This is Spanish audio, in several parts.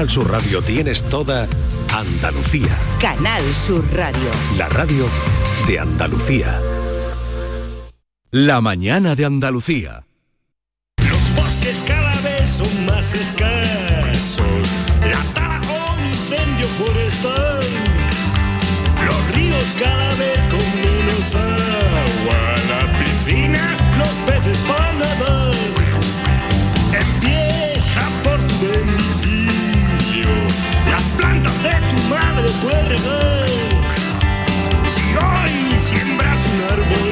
Canal Sur Radio tienes toda Andalucía. Canal Sur Radio. La radio de Andalucía. La mañana de Andalucía. Los bosques cada vez son más escasos. La tala con incendio forestal. Los ríos cada vez tu. Si hoy siembras un arbolito,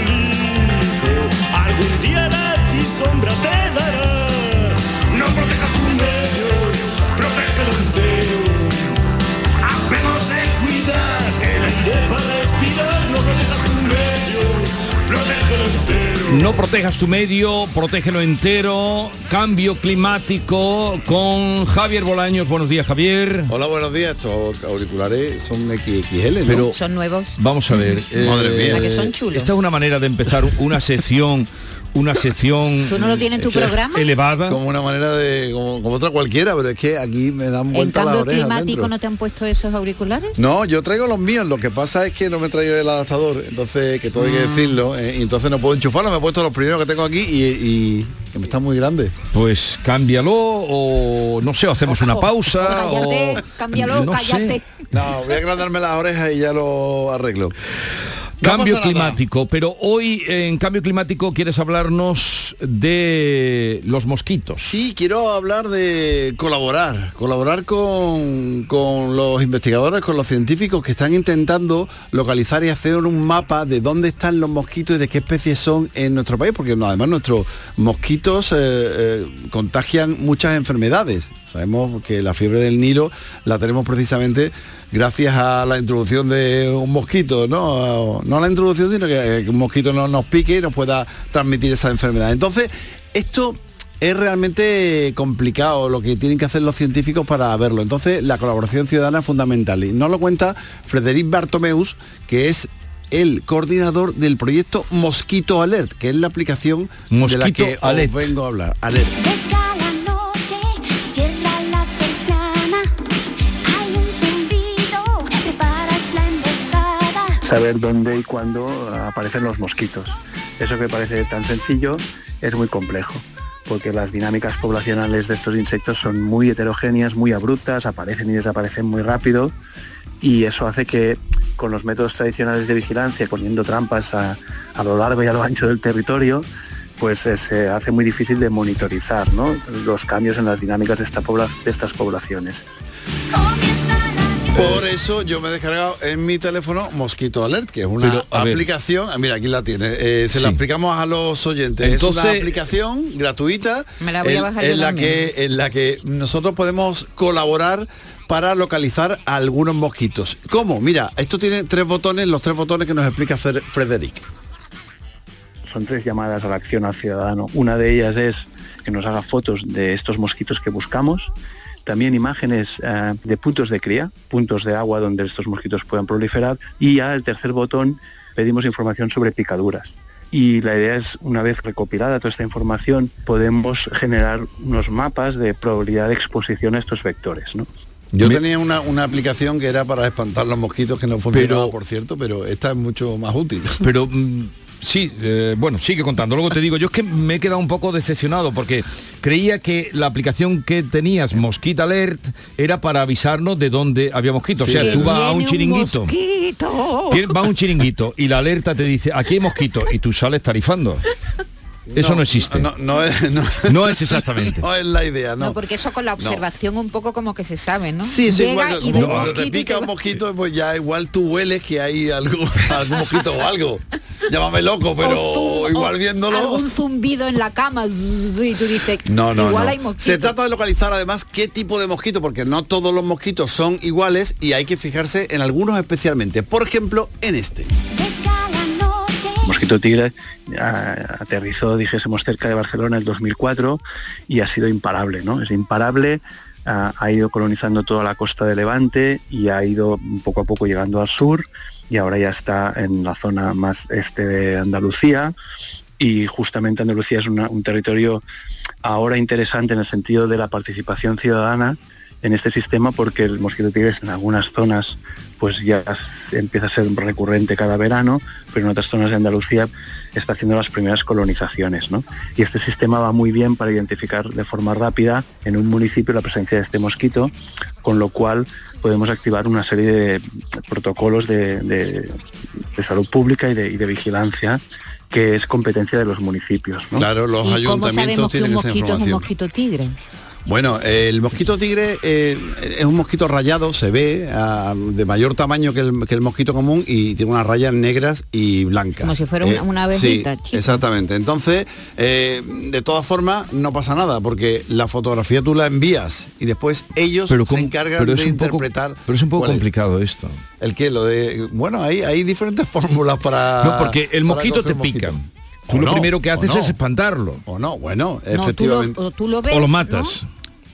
No protejas tu medio, protégelo entero. Cambio climático con Javier Bolaños. Buenos días, Javier. Hola, buenos días. Estos auriculares son XXL, ¿no? Pero Son nuevos. vamos a ver. eh, Madre mía. ¿Verdad que son chulos? Esta es una manera de empezar una sección, una sección ¿Tú no lo tienes en tu eh, programa? elevada. Como una manera de... Como, como otra cualquiera, pero es que aquí me dan ¿En vuelta las cambio climático dentro. no te han puesto esos auriculares? No, yo traigo los míos, lo que pasa es que no me traigo el adaptador, entonces que todo hay que Ah. decirlo, eh, y entonces no puedo enchufarlo, me he puesto los primeros que tengo aquí y, y que me están muy grandes. Pues cámbialo o no sé, o hacemos una O- pausa. o cállate, o- cámbialo, no sé. cállate. No, voy a agrandarme las orejas y ya lo arreglo. Cambio climático, pero hoy en cambio climático quieres hablarnos de los mosquitos. Sí, quiero hablar de colaborar, colaborar con, con los investigadores, con los científicos que están intentando localizar y hacer un mapa de dónde están los mosquitos y de qué especies son en nuestro país, porque no, además nuestros mosquitos eh, eh, contagian muchas enfermedades. Sabemos que la fiebre del Nilo la tenemos precisamente gracias a la introducción de un mosquito, no, no a la introducción, sino que, eh, que un mosquito no nos pique y nos pueda transmitir esa enfermedad. Entonces, esto es realmente complicado lo que tienen que hacer los científicos para verlo. Entonces, la colaboración ciudadana es fundamental. Y nos lo cuenta Frederic Bartomeus, que es el coordinador del proyecto Mosquito Alert, que es la aplicación de la que Alert. os vengo a hablar. Alert. Saber dónde y cuándo aparecen los mosquitos. Eso que parece tan sencillo es muy complejo, porque las dinámicas poblacionales de estos insectos son muy heterogéneas, muy abruptas, aparecen y desaparecen muy rápido, y eso hace que con los métodos tradicionales de vigilancia, poniendo trampas a, a lo largo y a lo ancho del territorio, pues eh, se hace muy difícil de monitorizar los cambios en las dinámicas de estas poblaciones. Por eso yo me he descargado en mi teléfono Mosquito Alert, que es una Pero, a ver. aplicación. ah, Mira, aquí la tiene. Eh, se la explicamos a los oyentes. es una aplicación gratuita Me la voy a en, bajar en yo la también. que en la que nosotros podemos colaborar para localizar a algunos mosquitos. ¿Cómo? Mira, esto tiene tres botones, los tres botones que nos explica Fer- Frederic. son tres llamadas a la acción al ciudadano. Una de ellas es que nos haga fotos de estos mosquitos que buscamos, también imágenes eh, de puntos de cría, puntos de agua donde estos mosquitos puedan proliferar y ya el tercer botón pedimos información sobre picaduras. Y la idea es, una vez recopilada toda esta información, podemos generar unos mapas de probabilidad de exposición a estos vectores. ¿no? Yo tenía una, una aplicación que era para espantar los mosquitos que no funcionaba, Pero- por cierto, pero esta es mucho más útil. Pero mm, sí, eh, bueno, sigue contando. Luego te digo, yo es que me he quedado un poco decepcionado porque creía que la aplicación que tenías, Mosquito Alert, era para avisarnos de dónde había mosquitos. Sí. O sea, tú vas a un chiringuito. mosquito. Va a un chiringuito y la alerta te dice, aquí hay mosquitos y tú sales tarifando. Eso no, existe. No, no es, no, No es exactamente. no es la idea, No, no. porque eso con la observación un poco como que se sabe, ¿no? Sí, eso Llega igual como cuando te pica te un mosquito, pues ya igual tú hueles que hay algo, algún mosquito o algo. Llámame loco, pero igual viéndolo. Algún zumbido en la cama zzz, y tú dices, No, no, igual no. hay mosquitos. Se trata de localizar además qué tipo de mosquito, porque no todos los mosquitos son iguales y hay que fijarse en algunos especialmente. Por ejemplo, en este. Mosquito tigre aterrizó, dijésemos, cerca de Barcelona en el 2004 y ha sido imparable, ¿no? Es imparable, ha ido colonizando toda la costa de Levante y ha ido poco a poco llegando al sur y ahora ya está en la zona más este de Andalucía y justamente Andalucía es un territorio ahora interesante en el sentido de la participación ciudadana en este sistema porque el mosquito tigre en algunas zonas pues ya empieza a ser recurrente cada verano, pero en otras zonas de Andalucía está haciendo las primeras colonizaciones. ¿no? Y este sistema va muy bien para identificar de forma rápida en un municipio la presencia de este mosquito, con lo cual podemos activar una serie de protocolos de, de- de salud pública y de, y de vigilancia que es competencia de los municipios. ¿no? Claro, los ¿Y cómo ayuntamientos sabemos que un tienen esa mosquito es un mosquito tigre? Bueno, eh, el mosquito tigre eh, es un mosquito rayado, se ve ah, de mayor tamaño que el, que el mosquito común y tiene unas rayas negras y blancas. Como si fuera una- una abejita, sí, chica. exactamente. Entonces, eh, de todas formas, no pasa nada, porque la fotografía tú la envías y después ellos Pero se encargan pero de poco- interpretar. pero es un poco complicado esto. El que lo de. Bueno, hay, hay diferentes fórmulas para. No, porque el mosquito te pica. mosquito. Tú O lo no, primero que haces no. es espantarlo. O no, bueno, No, tú lo, efectivamente. o tú lo ves, o lo ¿no? matas.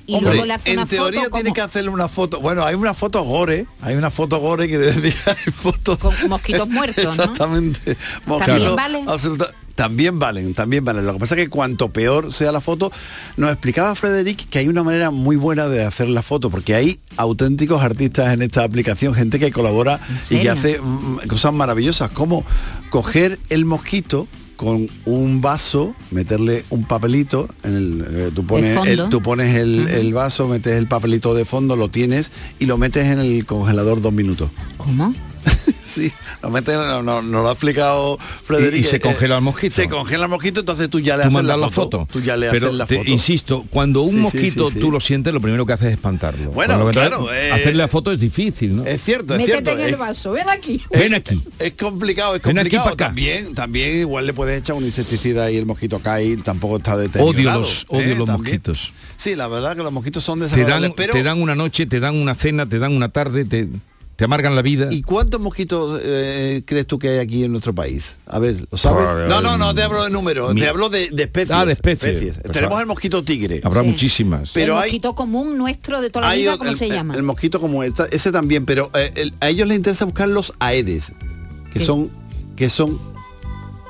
Y Hombre, luego le hace en una teoría foto tiene como- que hacerle una foto. Bueno, hay una foto gore, hay una foto gore que decía hay fotos con mosquitos muertos, ¿no? Exactamente. ¿También valen? absoluta- también valen, también valen. Lo que pasa es que cuanto peor sea la foto, nos explicaba Frederic que hay una manera muy buena de hacer la foto, porque hay auténticos artistas en esta aplicación, gente que colabora y que hace mm, cosas maravillosas, como coger el mosquito con un vaso, meterle un papelito, en el, eh, tú pones, fondo. el, tú pones el, el vaso, metes el papelito de fondo, lo tienes y lo metes en el congelador dos minutos. ¿Cómo? Sí, metes, no, no, no lo ha explicado Frederic. Y- y se eh, congela el mosquito. Se congela el mosquito, entonces tú ya le Tú haces mandas la la foto. Tú ya le Pero haces la te foto. insisto, cuando un Sí, mosquito sí, sí. tú lo sientes, lo primero que haces es espantarlo. Bueno, Cuando claro, verdad, eh, hacerle la foto es difícil, ¿no? Es cierto, es Métete cierto. en el es- vaso, ven aquí. Ven aquí. Es complicado, es Ven aquí complicado. También, también igual le puedes echar un insecticida y el mosquito cae y tampoco está deteriorado. Odio los- odio ¿eh? los También. mosquitos. Sí, la verdad que los mosquitos son Te desagradables, dan, pero te dan una noche, te dan una cena, te dan una tarde, te, te amargan la vida. ¿Y cuántos mosquitos eh, crees tú que hay aquí en nuestro país? A ver, ¿lo sabes? Ah, No, no, no te hablo de número, mi- te hablo de, de especies. Ah, de especies. Pues Tenemos ah, el mosquito tigre. Habrá Sí. muchísimas. Pero el hay- mosquito común nuestro de toda la Hay vida, ¿cómo el, se el- llama? El, mosquito como esta, ese también, pero eh, el- a ellos les interesa buscar los aedes, que ¿Qué? son, que son,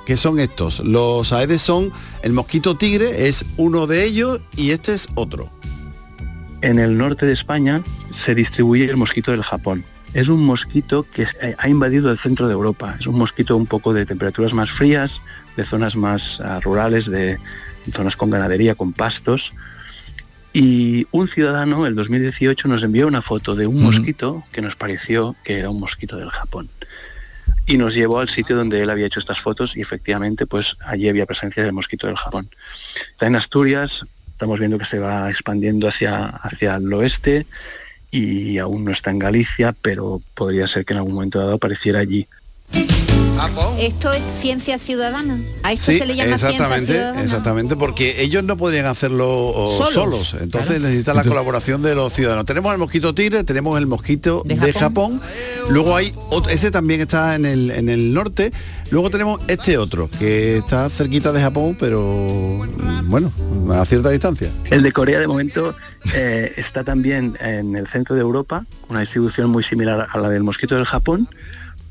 que son estos. Los aedes son el mosquito tigre es uno de ellos y este es otro. En el norte de España se distribuye el mosquito del Japón. Es un mosquito que eh, ha invadido el centro de Europa. Es un mosquito un poco de temperaturas más frías, de zonas más ah, rurales, de zonas con ganadería, con pastos. Y un ciudadano, el 2018, nos envió una foto de un mosquito que nos pareció que era un mosquito del Japón. Y nos llevó al sitio donde él había hecho estas fotos y efectivamente pues allí había presencia del mosquito del Japón. Está en Asturias, estamos viendo que se va expandiendo hacia, hacia el oeste y aún no está en Galicia, pero podría ser que en algún momento dado apareciera allí. Esto es ciencia ciudadana. A esto Sí, se le llama ciencia exactamente, ciudadana. exactamente, porque ellos no podrían hacerlo solos, Solos, entonces claro. necesitan la Entonces- colaboración de los ciudadanos. Tenemos el mosquito tigre, tenemos el mosquito de, De Japón. Japón. luego hay otro, ese también está en el, en el norte, luego tenemos este otro, que está cerquita de Japón, pero bueno, a cierta distancia. El de Corea de momento eh, está también en el centro de Europa, una distribución muy similar a la del mosquito del Japón,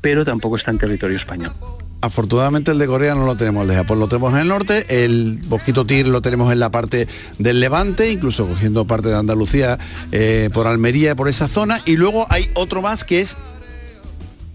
pero tampoco está en territorio español. Afortunadamente el de Corea no lo tenemos, el de Japón lo tenemos en el norte, el mosquito tigre lo tenemos en la parte del Levante, incluso cogiendo parte de Andalucía, eh, por Almería, por esa zona, y luego hay otro más que es,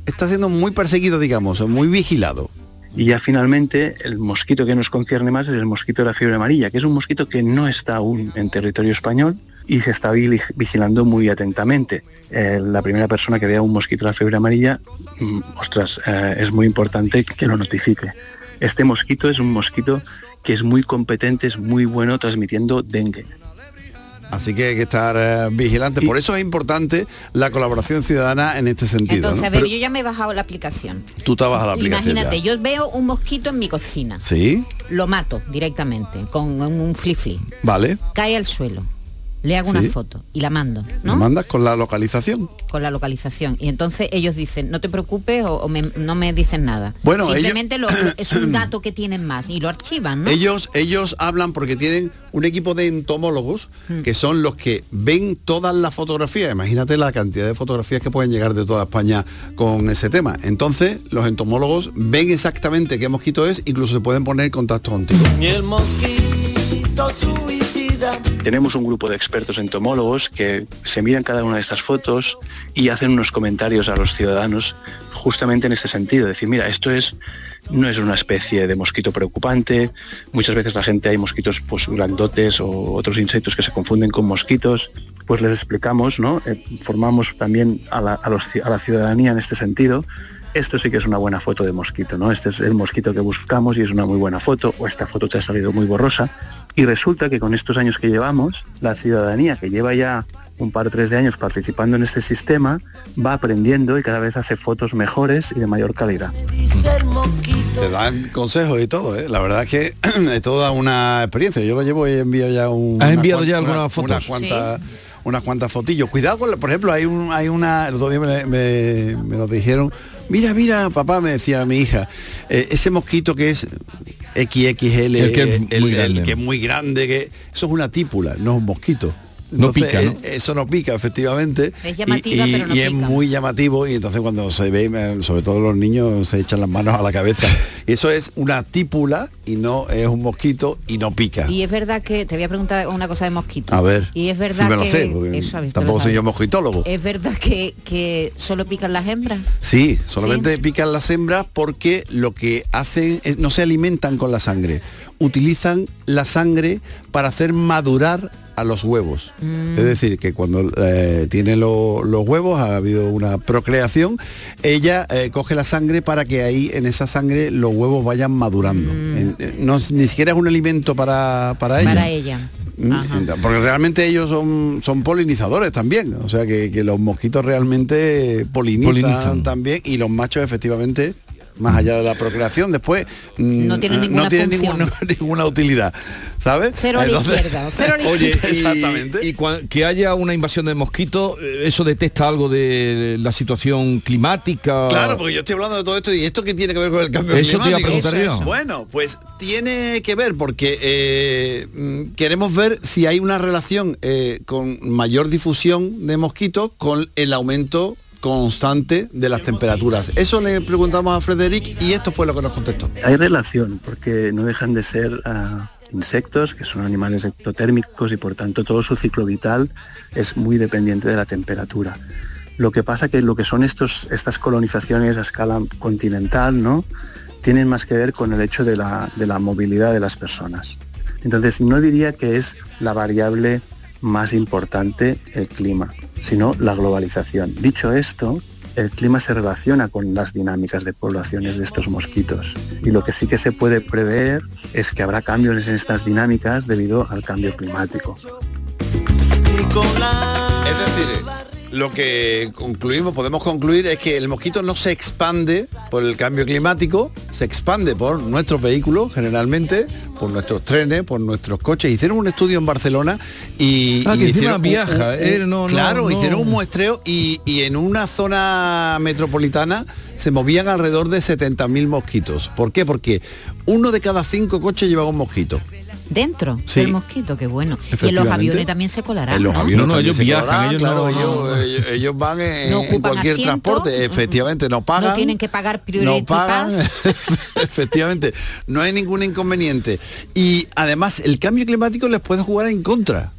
está siendo muy perseguido, digamos, muy vigilado. Y ya finalmente el mosquito que nos concierne más es el mosquito de la fiebre amarilla, que es un mosquito que no está aún en territorio español y se está vigilando muy atentamente. Eh, la primera persona que vea un mosquito de la fiebre amarilla, mm, ostras, eh, es muy importante que lo notifique. Este mosquito es un mosquito que es muy competente, es muy bueno transmitiendo dengue. Así que hay que estar eh, vigilante. Por eso es importante la colaboración ciudadana en este sentido. Entonces, ¿no? a ver, Pero yo ya me he bajado la aplicación. tú te vas a la aplicación. Imagínate, ya. yo veo un mosquito en mi cocina. Sí, Lo mato directamente con un flip vale. Cae al suelo. Le hago Sí. una foto y la mando, ¿no? mandas con la localización. Con la localización. Y entonces ellos dicen, no te preocupes o, o me- no me dicen nada. Bueno, ellos- Simplemente lo- es un dato que tienen más y lo archivan, ¿no? Ellos, ellos hablan porque tienen un equipo de entomólogos Hmm. que son los que ven todas las fotografías. Imagínate la cantidad de fotografías que pueden llegar de toda España con ese tema. Entonces, los entomólogos ven exactamente qué mosquito es, incluso se pueden poner en contacto contigo. Y el mosquito suicida Tenemos un grupo de expertos entomólogos que se miran cada una de estas fotos y hacen unos comentarios a los ciudadanos justamente en este sentido, decir, mira, esto es no es una especie de mosquito preocupante, muchas veces la gente hay mosquitos pues grandotes o otros insectos que se confunden con mosquitos, pues les explicamos, ¿no? Eh, formamos también a la, a la ciudadanía en este sentido esto sí que es una buena foto de mosquito, ¿no? Este es el mosquito que buscamos y es una muy buena foto, o esta foto te ha salido muy borrosa. Y resulta que con estos años que llevamos, la ciudadanía que lleva ya un par tres de años participando en este sistema va aprendiendo y cada vez hace fotos mejores y de mayor calidad. Te dan consejos y todo, ¿eh? La verdad es que es toda una experiencia. Yo lo llevo y he enviado ya un... ¿Has enviado ya una- algunas fotos? Unas cuantas, unas cuantas fotillos. Cuidado con, la- por ejemplo, hay un, hay una, el otro día me, me, me lo dijeron, mira, mira, papá, me decía mi hija, eh, ese mosquito que es XXL, El que es el, muy grande, que eso es una típula, no es un mosquito. No pica, ¿no? eh, Eso no pica, efectivamente. Es Y- llamativa, y, pero no y es pica. muy llamativo y entonces cuando se ve, eh, sobre todo los niños, se echan las manos a la cabeza. Y eso es una típula y no es un mosquito y no pica. Y es verdad que te voy a preguntar una cosa de mosquitos. A ver, Y es verdad si me lo que sé, eso, a tampoco soy yo mosquitólogo. Es verdad que, que solo pican las hembras. Sí, solamente pican las hembras porque lo que hacen es no se alimentan con la sangre, utilizan la sangre para hacer madurar a los huevos. Mm. Es decir, que cuando eh, tiene lo- los huevos, ha habido una procreación, ella eh, coge la sangre para que ahí en esa sangre los huevos vayan madurando. En- eh, no, ni siquiera es un alimento para, para ella. Mm. Para ella. Mm, Ajá. Porque realmente ellos son, son polinizadores también. O sea que, que los mosquitos realmente polinizan, Polinizan. también y los machos efectivamente, más allá de la procreación, después mm, No tienen eh, ninguna no tienen función. ninguna, ninguna utilidad. ¿Sabes? Cero a la izquierda, cero Oye, y- Exactamente. Y, que haya una invasión de mosquitos, eh, ¿eso detecta algo de la situación climática? Claro, porque yo estoy hablando de todo esto y esto que tiene que ver con el cambio Eso te iba a climático. preguntar Eso, yo. eso. Bueno, pues tiene que ver porque eh, mm, queremos ver si hay una relación eh, con mayor difusión de mosquitos con el aumento constante de las temperaturas. Eso le preguntamos a Frederic y esto fue lo que nos contestó. Hay relación, porque no dejan de ser ah, insectos, que son animales ectotérmicos y por tanto todo su ciclo vital es muy dependiente de la temperatura. Lo que pasa que lo que son estos, estas colonizaciones a escala continental, ¿no? Tienen más que ver con el hecho de la, de la movilidad de las personas. Entonces, no diría que es la variable más importante el clima, sino la globalización. Dicho esto, el clima se relaciona con las dinámicas de poblaciones de estos mosquitos y lo que sí que se puede prever es que habrá cambios en estas dinámicas debido al cambio climático. Lo que concluimos, podemos concluir es que el mosquito no se expande por el cambio climático, se expande por nuestros vehículos generalmente, por nuestros trenes, por nuestros coches. Hicieron un estudio en Barcelona y, Ah, y que hicieron viaja, un- un- eh, no, no, claro, no. hicieron un muestreo y, y en una zona metropolitana se movían alrededor de 70.000 mosquitos. ¿Por qué? Porque uno de cada cinco coches llevaba un mosquito. Dentro Sí. del mosquito, qué bueno. Y en los aviones también se colarán. En los ¿no? aviones No, ellos se viajan, colarán, ellos claro, no- ellos, ellos- ellos van en, No en ocupan cualquier asiento. transporte, efectivamente, no pagan. No tienen que pagar priority no pagan, efectivamente, no hay ningún inconveniente. Y además el cambio climático les puede jugar en contra.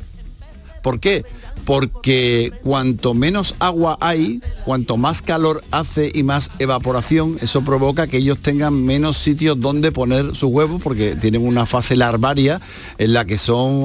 ¿Por qué? Porque cuanto menos agua hay, cuanto más calor hace y más evaporación, eso provoca que ellos tengan menos sitios donde poner sus huevos, porque tienen una fase larvaria en la que son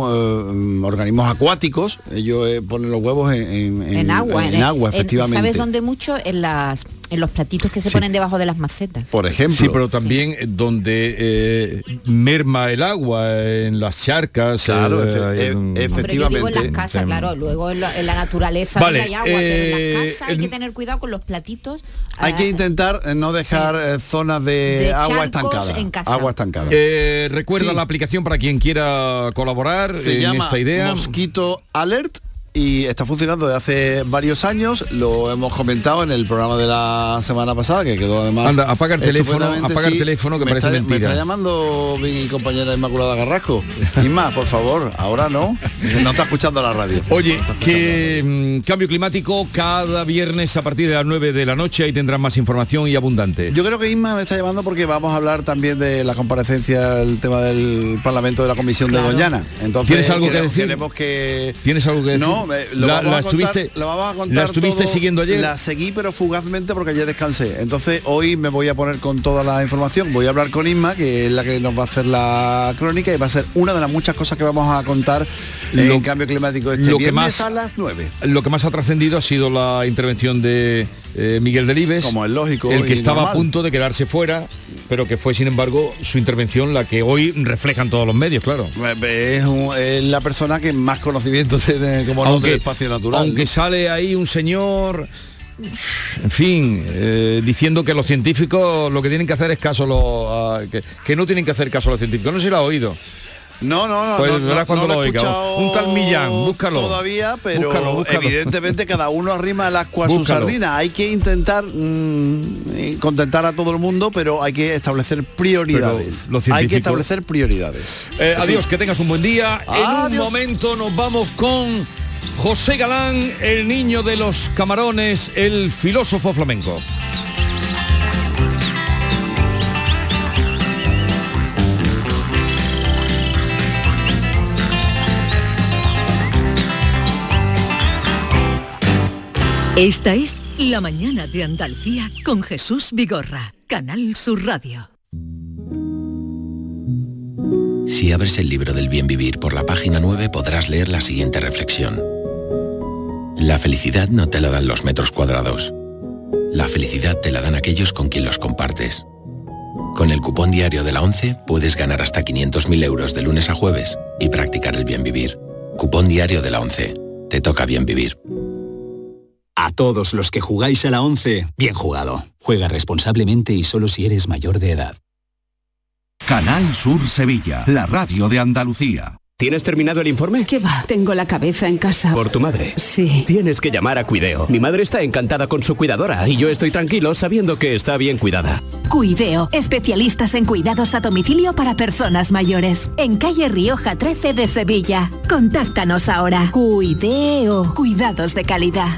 eh, organismos acuáticos. Ellos eh, ponen los huevos en, en- En, en- agua. en agua, efectivamente. ¿Sabes dónde mucho? En las en los platitos que se ponen debajo de las macetas. Por ejemplo. Sí, pero también eh, donde eh, merma el agua, en las charcas. Claro, eh, efe- hay e- un- efe- Hombre, yo digo en las efectivamente. casas, claro, luego en la, en la naturaleza Vale, hay agua, pero en eh, las casas hay que en- tener cuidado con los platitos. Hay que intentar eh, no dejar eh, zonas de, De agua estancada. en casa. Agua estancada. Eh, recuerda Sí. la aplicación para quien quiera colaborar Se en llama esta idea. Mosquito Alert y está funcionando desde hace varios años. Lo hemos comentado en el programa de la semana pasada, que quedó además. Anda, apaga el teléfono, apaga el teléfono, que me parece está, mentira. Me está llamando mi compañera Inmaculada Garrasco. Isma, por favor, ahora no. No está escuchando la radio. Oye, que mm, cambio climático cada viernes a partir de las 9 de la noche, ahí tendrán más información y abundante. Yo creo que Isma me está llamando porque vamos a hablar también de la comparecencia, el tema del Parlamento de la Comisión de Doñana. Entonces, ¿Tienes algo que decir? queremos que ¿Tienes algo que decir? No, me- lo, ¿La- vamos la a contar, estuviste- lo vamos a contar la estuviste todo. siguiendo ayer? La seguí, pero fugazmente porque ayer descansé. Entonces hoy me voy a poner con toda la información. Voy a hablar con Isma, que es la que nos va a hacer la crónica y va a ser una de las muchas cosas que vamos a contar Lo- en cambio climático este lo que viernes más- a las 9. Lo que más ha trascendido ha sido la intervención de eh, Miguel Delibes, Como es lógico el que estaba normal. a punto de quedarse fuera, pero que fue sin embargo su intervención la que hoy reflejan todos los medios, claro. Es, un- es la persona que más conocimiento tiene como no del espacio natural. aunque ¿no? sale ahí un señor, en fin, eh, diciendo que los científicos lo que tienen que hacer es caso a los, a- que, que no tienen que hacer caso a los científicos. No si lo ha oído. No, no, no. Pues no, verás no, cuando no lo he oiga. escuchado Un tal Millán, búscalo. Todavía, pero Búscalo, evidentemente cada uno arrima el agua a su sardina. Hay que intentar mm, contentar a todo el mundo, pero hay que establecer prioridades. Hay que establecer prioridades. Eh, adiós, que tengas un buen día. En un momento nos vamos con José Galán, el niño de los camarones, el filósofo flamenco. Esta es La mañana de Andalucía con Jesús Vigorra, Canal Sur Radio. Si abres el libro del bien vivir por la página 9 podrás leer la siguiente reflexión. La felicidad no te la dan los metros cuadrados. La felicidad te la dan aquellos con quien los compartes. Con el cupón diario de la 11 puedes ganar hasta 500.000 euros de lunes a jueves y practicar el bien vivir. Cupón diario de la 11. Te toca bien vivir. A todos los que jugáis a la 11, bien jugado. Juega responsablemente y solo si eres mayor de edad. Canal Sur Sevilla, la radio de Andalucía. ¿Tienes terminado el informe? ¿Qué va? Tengo la cabeza en casa. Por tu madre. Sí. Tienes que llamar a Cuideo. Mi madre está encantada con su cuidadora y yo estoy tranquilo sabiendo que está bien cuidada. Cuideo, especialistas en cuidados a domicilio para personas mayores. En calle Rioja 13 de Sevilla. Contáctanos ahora. Cuideo, cuidados de calidad.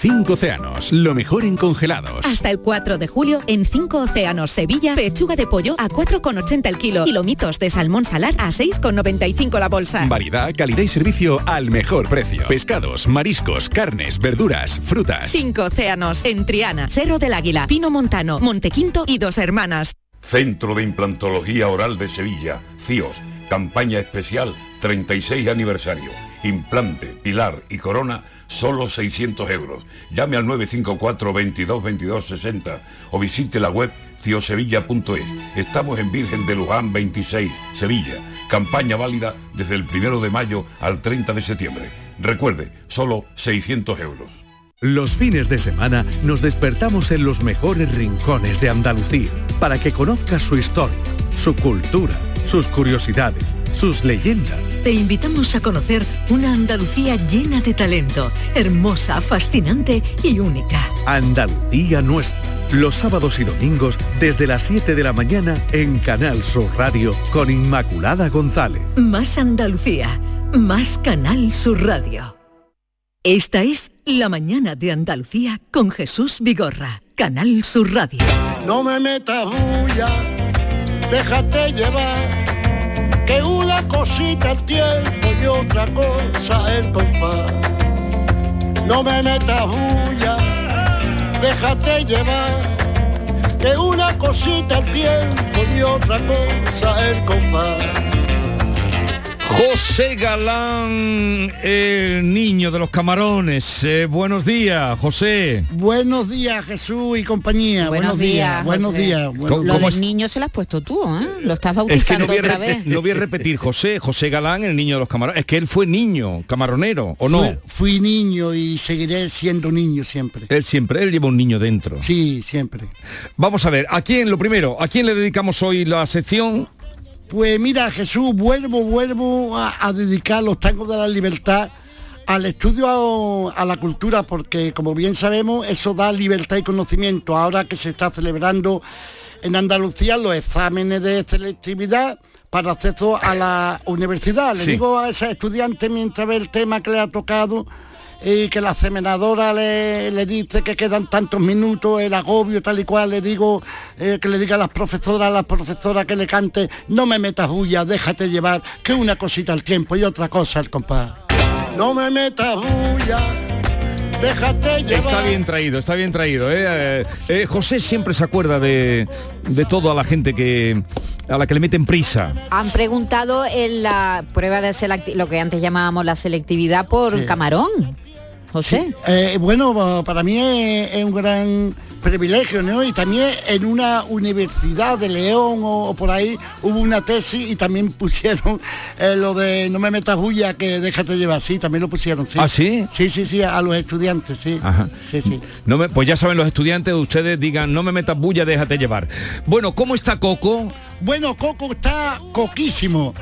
Cinco océanos, lo mejor en congelados. Hasta el 4 de julio, en 5 Océanos Sevilla, pechuga de pollo a 4,80 el kilo y lomitos de salmón salar a 6,95 la bolsa. Variedad, calidad y servicio al mejor precio. Pescados, mariscos, carnes, verduras, frutas. 5 Océanos, en Triana, Cerro del Águila, Pino Montano, Montequinto y Dos Hermanas. Centro de Implantología Oral de Sevilla, CIOS, campaña especial 36 aniversario. Implante, pilar y corona, solo 600 euros. Llame al 954 22 22 60 o visite la web ciosevilla.es. Estamos en Virgen de Luján 26, Sevilla. Campaña válida desde el 1 de mayo al 30 de septiembre. Recuerde, solo 600 euros. Los fines de semana nos despertamos en los mejores rincones de Andalucía para que conozcas su historia, su cultura, sus curiosidades, sus leyendas. Te invitamos a conocer una Andalucía llena de talento, hermosa, fascinante y única. Andalucía nuestra. Los sábados y domingos desde las 7 de la mañana en Canal Sur Radio con Inmaculada González. Más Andalucía, más Canal Sur Radio. Esta es La mañana de Andalucía con Jesús Vigorra, Canal Sur Radio. No me metas bulla, déjate llevar, que una cosita el tiempo y otra cosa el compás. No me metas bulla, déjate llevar, que una cosita el tiempo y otra cosa el compás. José Galán, el niño de los camarones. Eh, buenos días, José. Buenos días, Jesús y compañía. Buenos, días. Buenos José. días. buenos Lo ¿Cómo del es? niño se lo has puesto tú, ¿eh? Lo estás Es que bautizando no voy, a otra vez. no voy a repetir, José, José Galán, el niño de los camarones. Es que él fue niño, camaronero, ¿o no? Fui, fui niño y seguiré siendo niño siempre. Él siempre, él lleva un niño dentro. Sí, siempre. Vamos a ver, ¿a quién, lo primero, a quién le dedicamos hoy la sección? Pues mira, Jesús, vuelvo, vuelvo a, a dedicar los tangos de la libertad al estudio a, a la cultura, porque como bien sabemos, eso da libertad y conocimiento. Ahora que se está celebrando en Andalucía los exámenes de selectividad para acceso a la universidad. Le Sí. digo a esa estudiante mientras ve el tema que le ha tocado y que la seminadora le, le dice que quedan tantos minutos, el agobio tal y cual, le digo eh, que le diga a las profesoras, a las profesoras que le cante, no me metas bulla, déjate llevar, que una cosita al tiempo y otra cosa al compás. No me metas bulla, déjate llevar. Está bien traído, está bien traído. ¿eh? Eh, eh, José siempre se acuerda de, de todo a la gente que a la que le meten prisa. Han preguntado en la prueba de selectividad, lo que antes llamábamos la selectividad por Sí. camarón. José. Eh, bueno, para mí es, es un gran privilegio, ¿no? Y también en una universidad de León o, o por ahí hubo una tesis y también pusieron eh, lo de no me metas bulla que déjate llevar, sí, también lo pusieron, sí. ¿Ah, sí? Sí, sí, sí, a los estudiantes, sí. Ajá. Sí, sí. No me- pues ya saben los estudiantes, ustedes digan, no me metas bulla, déjate llevar. Bueno, ¿cómo está Coco? Bueno, Coco está coquísimo.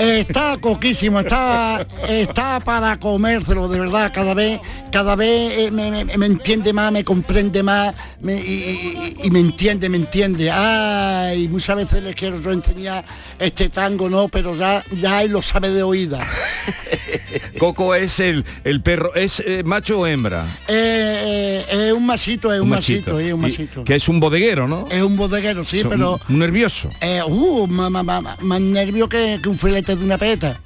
Está coquísimo, está, está para comérselo, de verdad, cada vez, cada vez eh, me, entiende más, me comprende más y, me entiende, me entiende. Ay, muchas veces les quiero enseñar este tango, no, pero ya, ya él lo sabe de oída. Coco es el, el perro, ¿es eh, macho o hembra? Eh, eh, es un masito, es un, masito, es un masito. que es un bodeguero, ¿no? Es un bodeguero, sí, pero... Un nervioso. Uh, más, más, más, más nervio que, que un filete de una peta.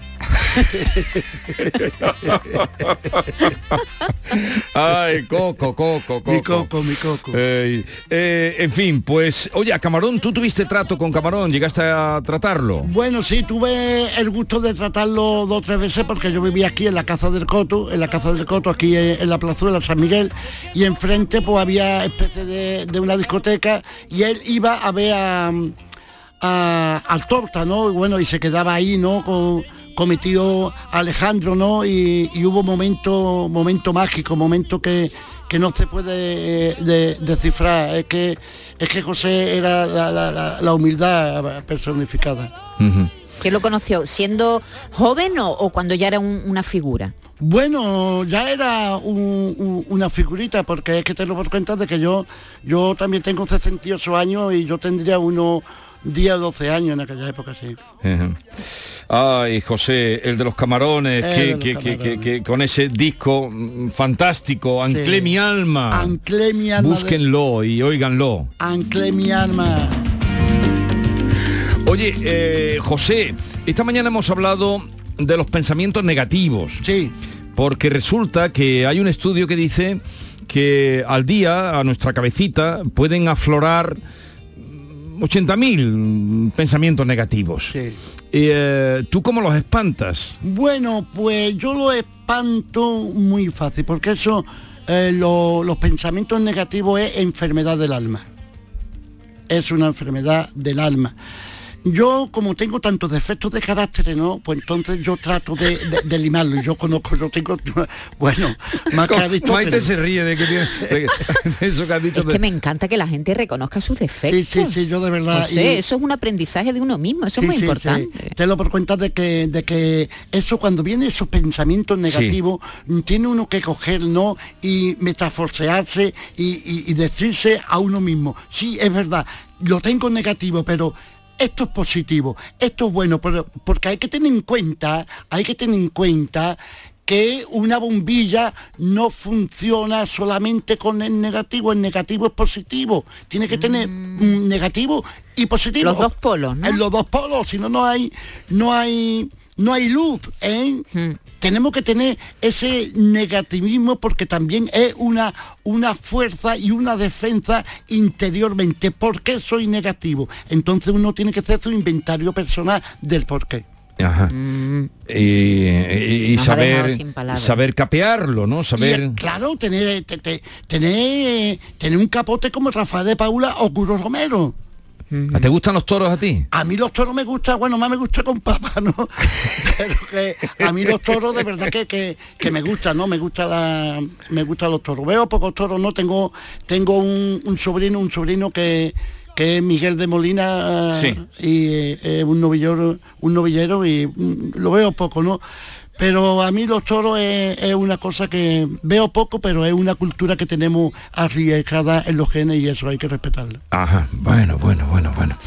Ay, Coco, Coco, Coco. Mi Coco, mi Coco. Eh, eh, en fin, pues, oye, a Camarón, ¿tú tuviste trato con Camarón? ¿Llegaste a tratarlo? Bueno, sí, tuve el gusto de tratarlo dos o tres veces porque yo vivía aquí en la Caza del Coto, en la Caza del Coto, aquí en, en la plazuela San Miguel, y enfrente pues había especie de, de una discoteca y él iba a ver a, a- al Torta, ¿no? Y bueno, y se quedaba ahí, ¿no? Con, tío Alejandro, ¿no? Y, y hubo momento, momento mágico, momento que, que no se puede eh, de- descifrar. Es que, es que José era la, la- la- la humildad personificada. ¿Qué lo conoció? ¿Siendo joven o, o cuando ya era un- una figura? Bueno, ya era un- un- una figurita, porque es que te lo por cuenta de que yo, yo también tengo 68 años y yo tendría unos 10 o 12 años en aquella época, sí. Ay, José, el de los camarones, que, de los que- que- camarones. que- que con ese disco mm, fantástico, Anclé mi alma. Anclé mi alma de- Búsquenlo y óiganlo. Anclé mi alma. Oye, eh, José, esta mañana hemos hablado de los pensamientos negativos. Sí. Porque resulta que hay un estudio que dice que al día, a nuestra cabecita, pueden aflorar 80.000 pensamientos negativos. Sí. Eh, ¿Tú cómo los espantas? Bueno, pues yo lo espanto muy fácil, porque eso, eh, lo- los pensamientos negativos es enfermedad del alma. Es una enfermedad del alma. Yo, como tengo tantos defectos de carácter, ¿no? Pues entonces yo trato de, de- de limarlo. Y yo conozco, yo tengo, bueno, más que. Maite se ríe de que tiene de eso que has dicho. Es de- que me encanta que la gente reconozca sus defectos. Sí, sí, sí, yo de verdad, y- eso es un aprendizaje de uno mismo, eso Sí, es muy sí, importante. sí. Te lo por cuenta de que, de que eso cuando vienen esos pensamientos negativos, mm, tiene uno que coger, ¿no? Y metaforsearse y, y- y decirse a uno mismo, sí, es verdad, lo tengo negativo, pero esto es positivo, esto es bueno, pero, porque hay que tener en cuenta, hay que tener en cuenta que una bombilla no funciona solamente con el negativo, el negativo es positivo, tiene que tener mm, negativo y positivo. Los dos polos, ¿no? En los dos polos, si no no hay no hay no hay luz, ¿eh? Tenemos que tener ese negativismo porque también es una, una fuerza y una defensa interiormente. ¿Por qué soy negativo? Entonces uno tiene que hacer su inventario personal del por qué. Ajá. Mm. Y, saber saber capearlo, ¿no? Saber Y, claro, tener, te- te- tener, tener un capote como Rafael de Paula o Curro Romero. ¿Te gustan los toros a ti? A mí los toros me gustan, bueno, más me gusta con papa, ¿no? Pero que a mí los toros de verdad que, que, que me gustan, ¿no? Me gusta la, me gustan los toros. Veo pocos toros, ¿no? Tengo, tengo un, un sobrino, un sobrino que, que es Miguel de Molina Sí. y eh, un novillero, un novillero y mm, lo veo poco, ¿no? Pero a mí los toros es, es una cosa que veo poco, pero es una cultura que tenemos arriesgada en los genes y eso hay que respetarla. Ajá, bueno, bueno, bueno, bueno.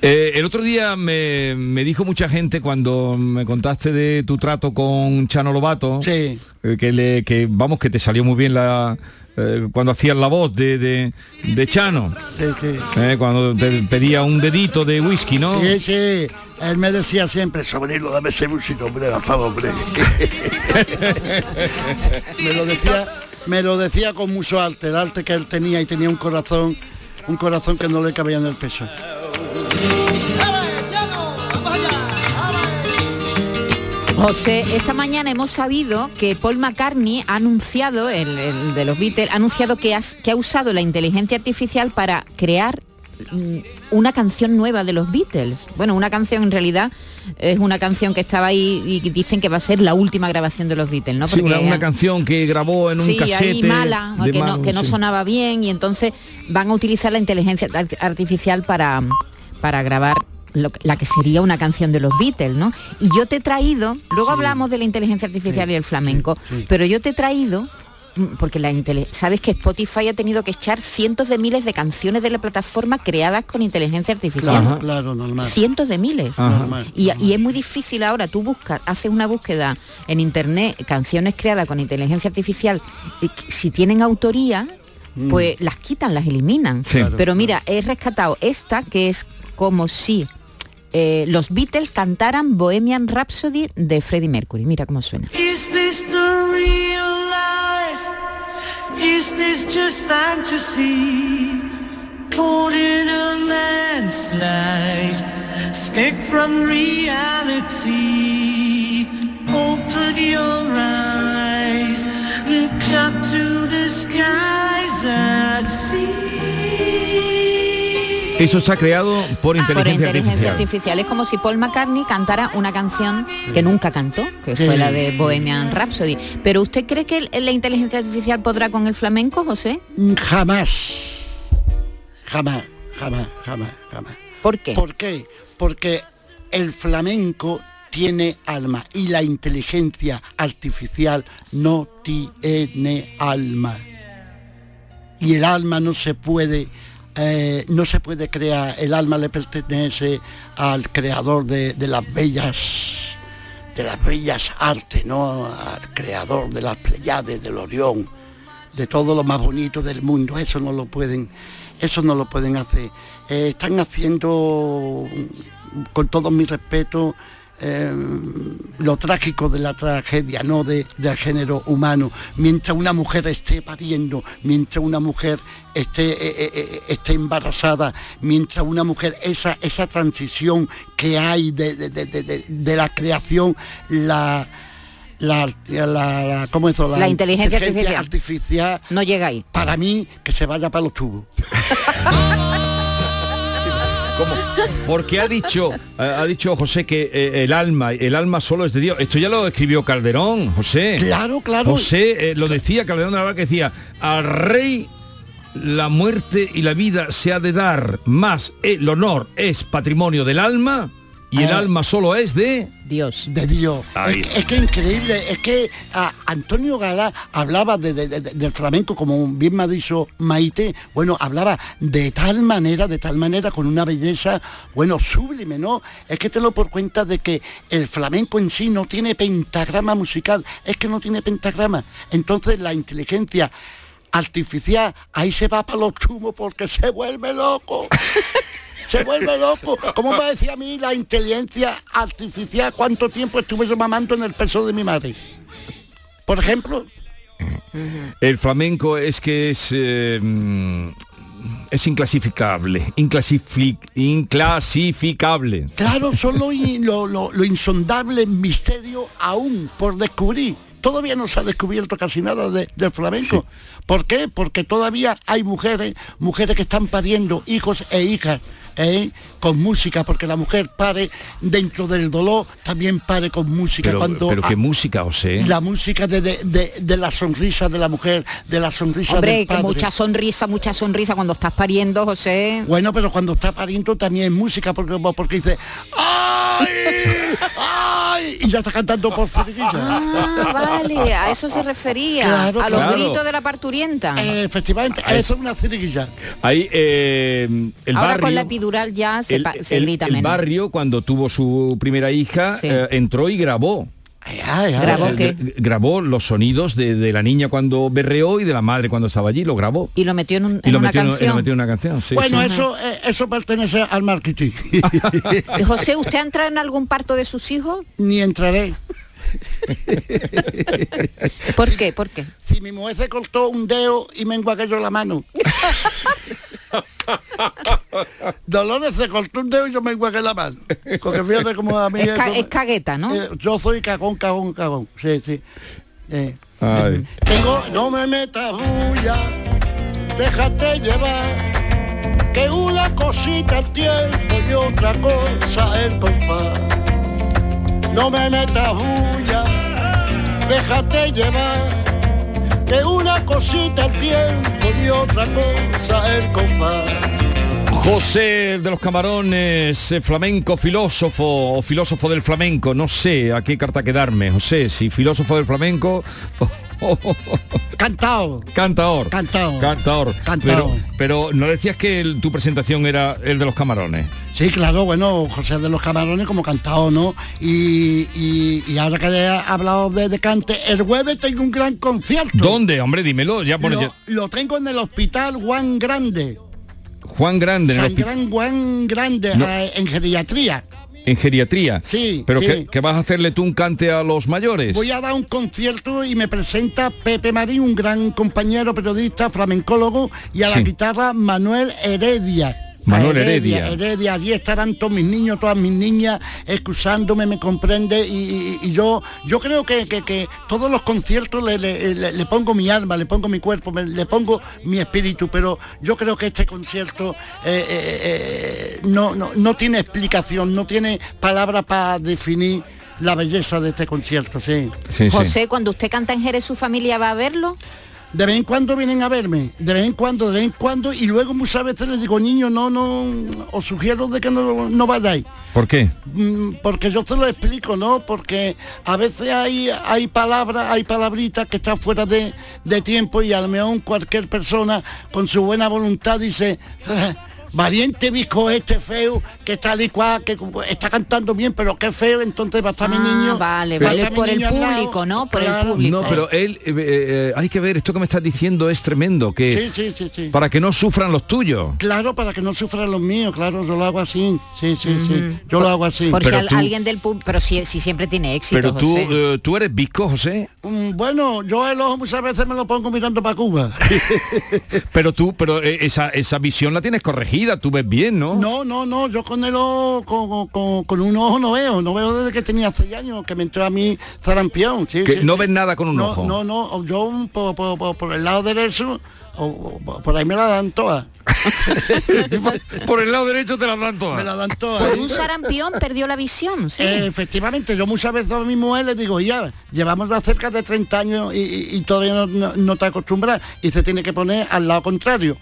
Eh, el otro día me, me dijo mucha gente cuando me contaste de tu trato con Chano Lobato, eh, que, le, que vamos, que te salió muy bien la eh, cuando hacías la voz de, de, de Chano, Sí, sí. eh, cuando te pedía un dedito de whisky, ¿no? Sí, sí. Él me decía siempre, sobrino, dame ese músico, hombre, a favor, hombre. me lo decía, me lo decía con mucho arte, el arte que él tenía y tenía un corazón, un corazón que no le cabía en el peso. José, esta mañana hemos sabido que Paul McCartney ha anunciado, el, el de los Beatles, ha anunciado que, has- que ha usado la inteligencia artificial para crear mm, una canción nueva de los Beatles. Bueno, una canción en realidad es una canción que estaba ahí y dicen que va a ser la última grabación de los Beatles, ¿no? Sí, una, canción que grabó en un sí, casete. ahí mala, que, no, sonaba bien y entonces van a utilizar la inteligencia ar- artificial para, para grabar lo la que sería una canción de los Beatles, ¿no? Y yo te he traído, luego hablamos de la inteligencia artificial y el flamenco, pero yo te he traído mm, porque la sabes que Spotify ha tenido que echar cientos de miles de canciones de la plataforma creadas con inteligencia artificial. Claro, claro, normal. Cientos de miles. Normal, Y, y es muy difícil ahora, tú buscas, haces una búsqueda en internet, canciones creadas con inteligencia artificial, y si tienen autoría, pues las quitan, las eliminan. Sí. Claro, Pero mira, he rescatado esta que es como si eh, los Beatles cantaran Bohemian Rhapsody de Freddie Mercury. Mira cómo suena. Is this the real life? Is this just fantasy? Caught in a landslide, escape from reality. Open your eyes, look up to the skies and see. Eso se ha creado por Por inteligencia, inteligencia artificial. artificial. Es como si Paul McCartney cantara una canción que nunca cantó, que fue la de Bohemian Rhapsody. Pero ¿usted cree que la inteligencia artificial podrá con el flamenco, José? Mm, Jamás. Jamás, jamás, jamás, jamás. ¿Por qué? ¿Por qué? Porque el flamenco tiene alma y la inteligencia artificial no tiene alma. Y el alma no se puede, eh, no se puede crear, el alma le pertenece al creador de, las bellas, de las bellas artes, ¿no? Al creador de las Pleiades, del Orión, de todo lo más bonito del mundo. Eso no lo pueden, eso no lo pueden hacer. Eh, están haciendo, con todo mi respeto, eh, lo trágico de la tragedia, no de, del género humano. Mientras una mujer esté pariendo, mientras una mujer esté, eh, eh, eh, esté embarazada, mientras una mujer, esa, esa transición que hay de, de- de- de- de- de la creación, la la, la, la- ¿cómo es eso? La inteligencia artificial. artificial no llega ahí. Para mí, que se vaya para los tubos. ¿Cómo? Porque ha dicho, ha dicho José que eh, el alma, el alma solo es de Dios. Esto ya lo escribió Calderón, José. Claro, claro. José eh, lo decía Calderón de la Barca que decía, al rey la muerte y la vida se ha de dar, más el honor es patrimonio del alma y el Ah. alma solo es de Dios. De Dios. Ahí. Es, es que increíble, es que ah, Antonio Gala hablaba de- de- de- del flamenco, como bien me ha dicho Maite, bueno, hablaba de tal manera, de tal manera, con una belleza, bueno, sublime, ¿no? Es que te lo por cuenta de que el flamenco en sí no tiene pentagrama musical, es que no tiene pentagrama. Entonces la inteligencia artificial ahí se va para los tumos porque se vuelve loco. Se vuelve loco. ¿Cómo me decía a mí la inteligencia artificial cuánto tiempo estuve yo mamando en el peso de mi madre? Por ejemplo, El flamenco es que es... eh, es inclasificable, inclasifi- inclasificable. Claro, son lo, in- lo, lo- lo insondable misterio aún por descubrir. Todavía no se ha descubierto casi nada de- del flamenco. ¿Por qué? Porque todavía hay mujeres, mujeres que están pariendo hijos e hijas ¿eh? con música, porque la mujer pare dentro del dolor, también pare con música. Pero, cuando pero qué ah, música, José. la música de, de- de- de la sonrisa de la mujer, de la sonrisa Hombre, del que padre. mucha sonrisa, mucha sonrisa cuando estás pariendo, José. Bueno, pero cuando está pariendo también es música, porque, porque dice ¡Ay! ¡Ay! Y ya está cantando por ceriguilla. Ah, vale, a eso se refería, Claro, a los gritos de la parturienta. Eh, efectivamente, eso es una ceriguilla. Ahí eh, el Ahora barrio. con la ya se, el, se el- grita el menos. barrio cuando tuvo su primera hija Sí. eh, entró y grabó. ¿Grabó Eh, qué? Grabó los sonidos de, de la niña cuando berreó y de la madre cuando estaba allí, lo grabó. Y lo metió en, un- Y en lo una metió, en, y canción. lo metió en una canción. sí, bueno, sí. eso eh, eso pertenece al marketing. José, ¿usted ha entrado en algún parto de sus hijos? Ni entraré. ¿Por qué? ¿Por qué? Si mi mujer se cortó un dedo y me enguagué yo la mano. Dolores se cortó un dedo y yo me enguagué la mano. Porque fíjate cómo a mí Es, ca- eso- es cagueta, ¿no? eh, yo soy cagón, cagón, cagón. Sí, sí. Eh, Ay. Tengo, no me metas bulla, déjate llevar, que una cosita el tiempo y otra cosa el compás. No me metas bulla, déjate llevar, que una cosita el tiempo y otra cosa el compás. José de los camarones, eh, flamenco filósofo o filósofo del flamenco, no sé a qué carta quedarme, José, si filósofo del flamenco Cantao. Cantaor. Cantaor. Cantaor. Cantaor. Pero, pero no decías que el- tu presentación era el de los camarones. Sí, claro, bueno, José de los Camarones como cantado, ¿no? Y, y- y ahora que he hablado de, de cante, el jueves tengo un gran concierto. ¿Dónde? Hombre, dímelo. Ya pone Lo, lo tengo en el hospital Juan Grande. Juan Grande San Gran Juan Grande, No. eh, en geriatría. en geriatría. Sí, Pero sí. que, que vas a hacerle tú un cante a los mayores. Voy a dar un concierto y me presenta Pepe Marín, un gran compañero periodista, flamencólogo, y a la guitarra Manuel Heredia. Manuel Heredia. Heredia, allí estarán todos mis niños, todas mis niñas, excusándome, me comprende, y, y- y yo yo creo que, que- que todos los conciertos le, le- le- le pongo mi alma, le pongo mi cuerpo, me- le pongo mi espíritu, pero yo creo que este concierto eh, eh, eh, no, no, no tiene explicación, no tiene palabra para definir la belleza de este concierto, sí. José, cuando usted canta en Jerez, ¿su familia va a verlo? De vez en cuando vienen a verme, de vez en cuando, de vez en cuando, y luego muchas veces les digo, niño, no, no, os sugiero de que no, no vayáis. ¿Por qué? Mm, Porque yo te lo explico, ¿no? Porque a veces hay, hay palabras, hay palabritas que están fuera de, de tiempo y a lo mejor cualquier persona con su buena voluntad dice, "Ah, valiente visco este feo que está licuado, que está cantando bien, pero qué feo, entonces va a estar mi Ah, niño. vale, vale, por el niño al lado". público, ¿no? Por el público. No, pero él, eh, eh, hay que ver, esto que me estás diciendo es tremendo, que Sí, sí, sí, sí. para que no sufran los tuyos. Claro, para que no sufran los míos, claro, yo lo hago así. Sí, sí, sí. Yo lo hago así. Por si al- alguien del público, pero si, si siempre tiene éxito, Pero tú, José. eh, tú eres visco, José. Mm, Bueno, yo el ojo muchas veces me lo pongo mirando para Cuba. Pero tú, pero eh, esa, esa visión la tienes corregida, tú ves bien, ¿no? No, no, no, yo con el ojo, con, con- con un ojo no veo, no veo desde que tenía seis años, que me entró a mí zarampión. Sí, Que sí, no sí. ves nada con un no, ojo. No, no, yo por, por- por- por el lado derecho, o, por ahí me la dan todas. Por el lado derecho te la dan todas. Me la dan todas. Por un sarampión perdió la visión, sí. Eh, efectivamente, yo muchas veces a mi mujer le digo, ya, llevamos ya cerca de 30 años y, y- y todavía no, no- no te acostumbras y se tiene que poner al lado contrario.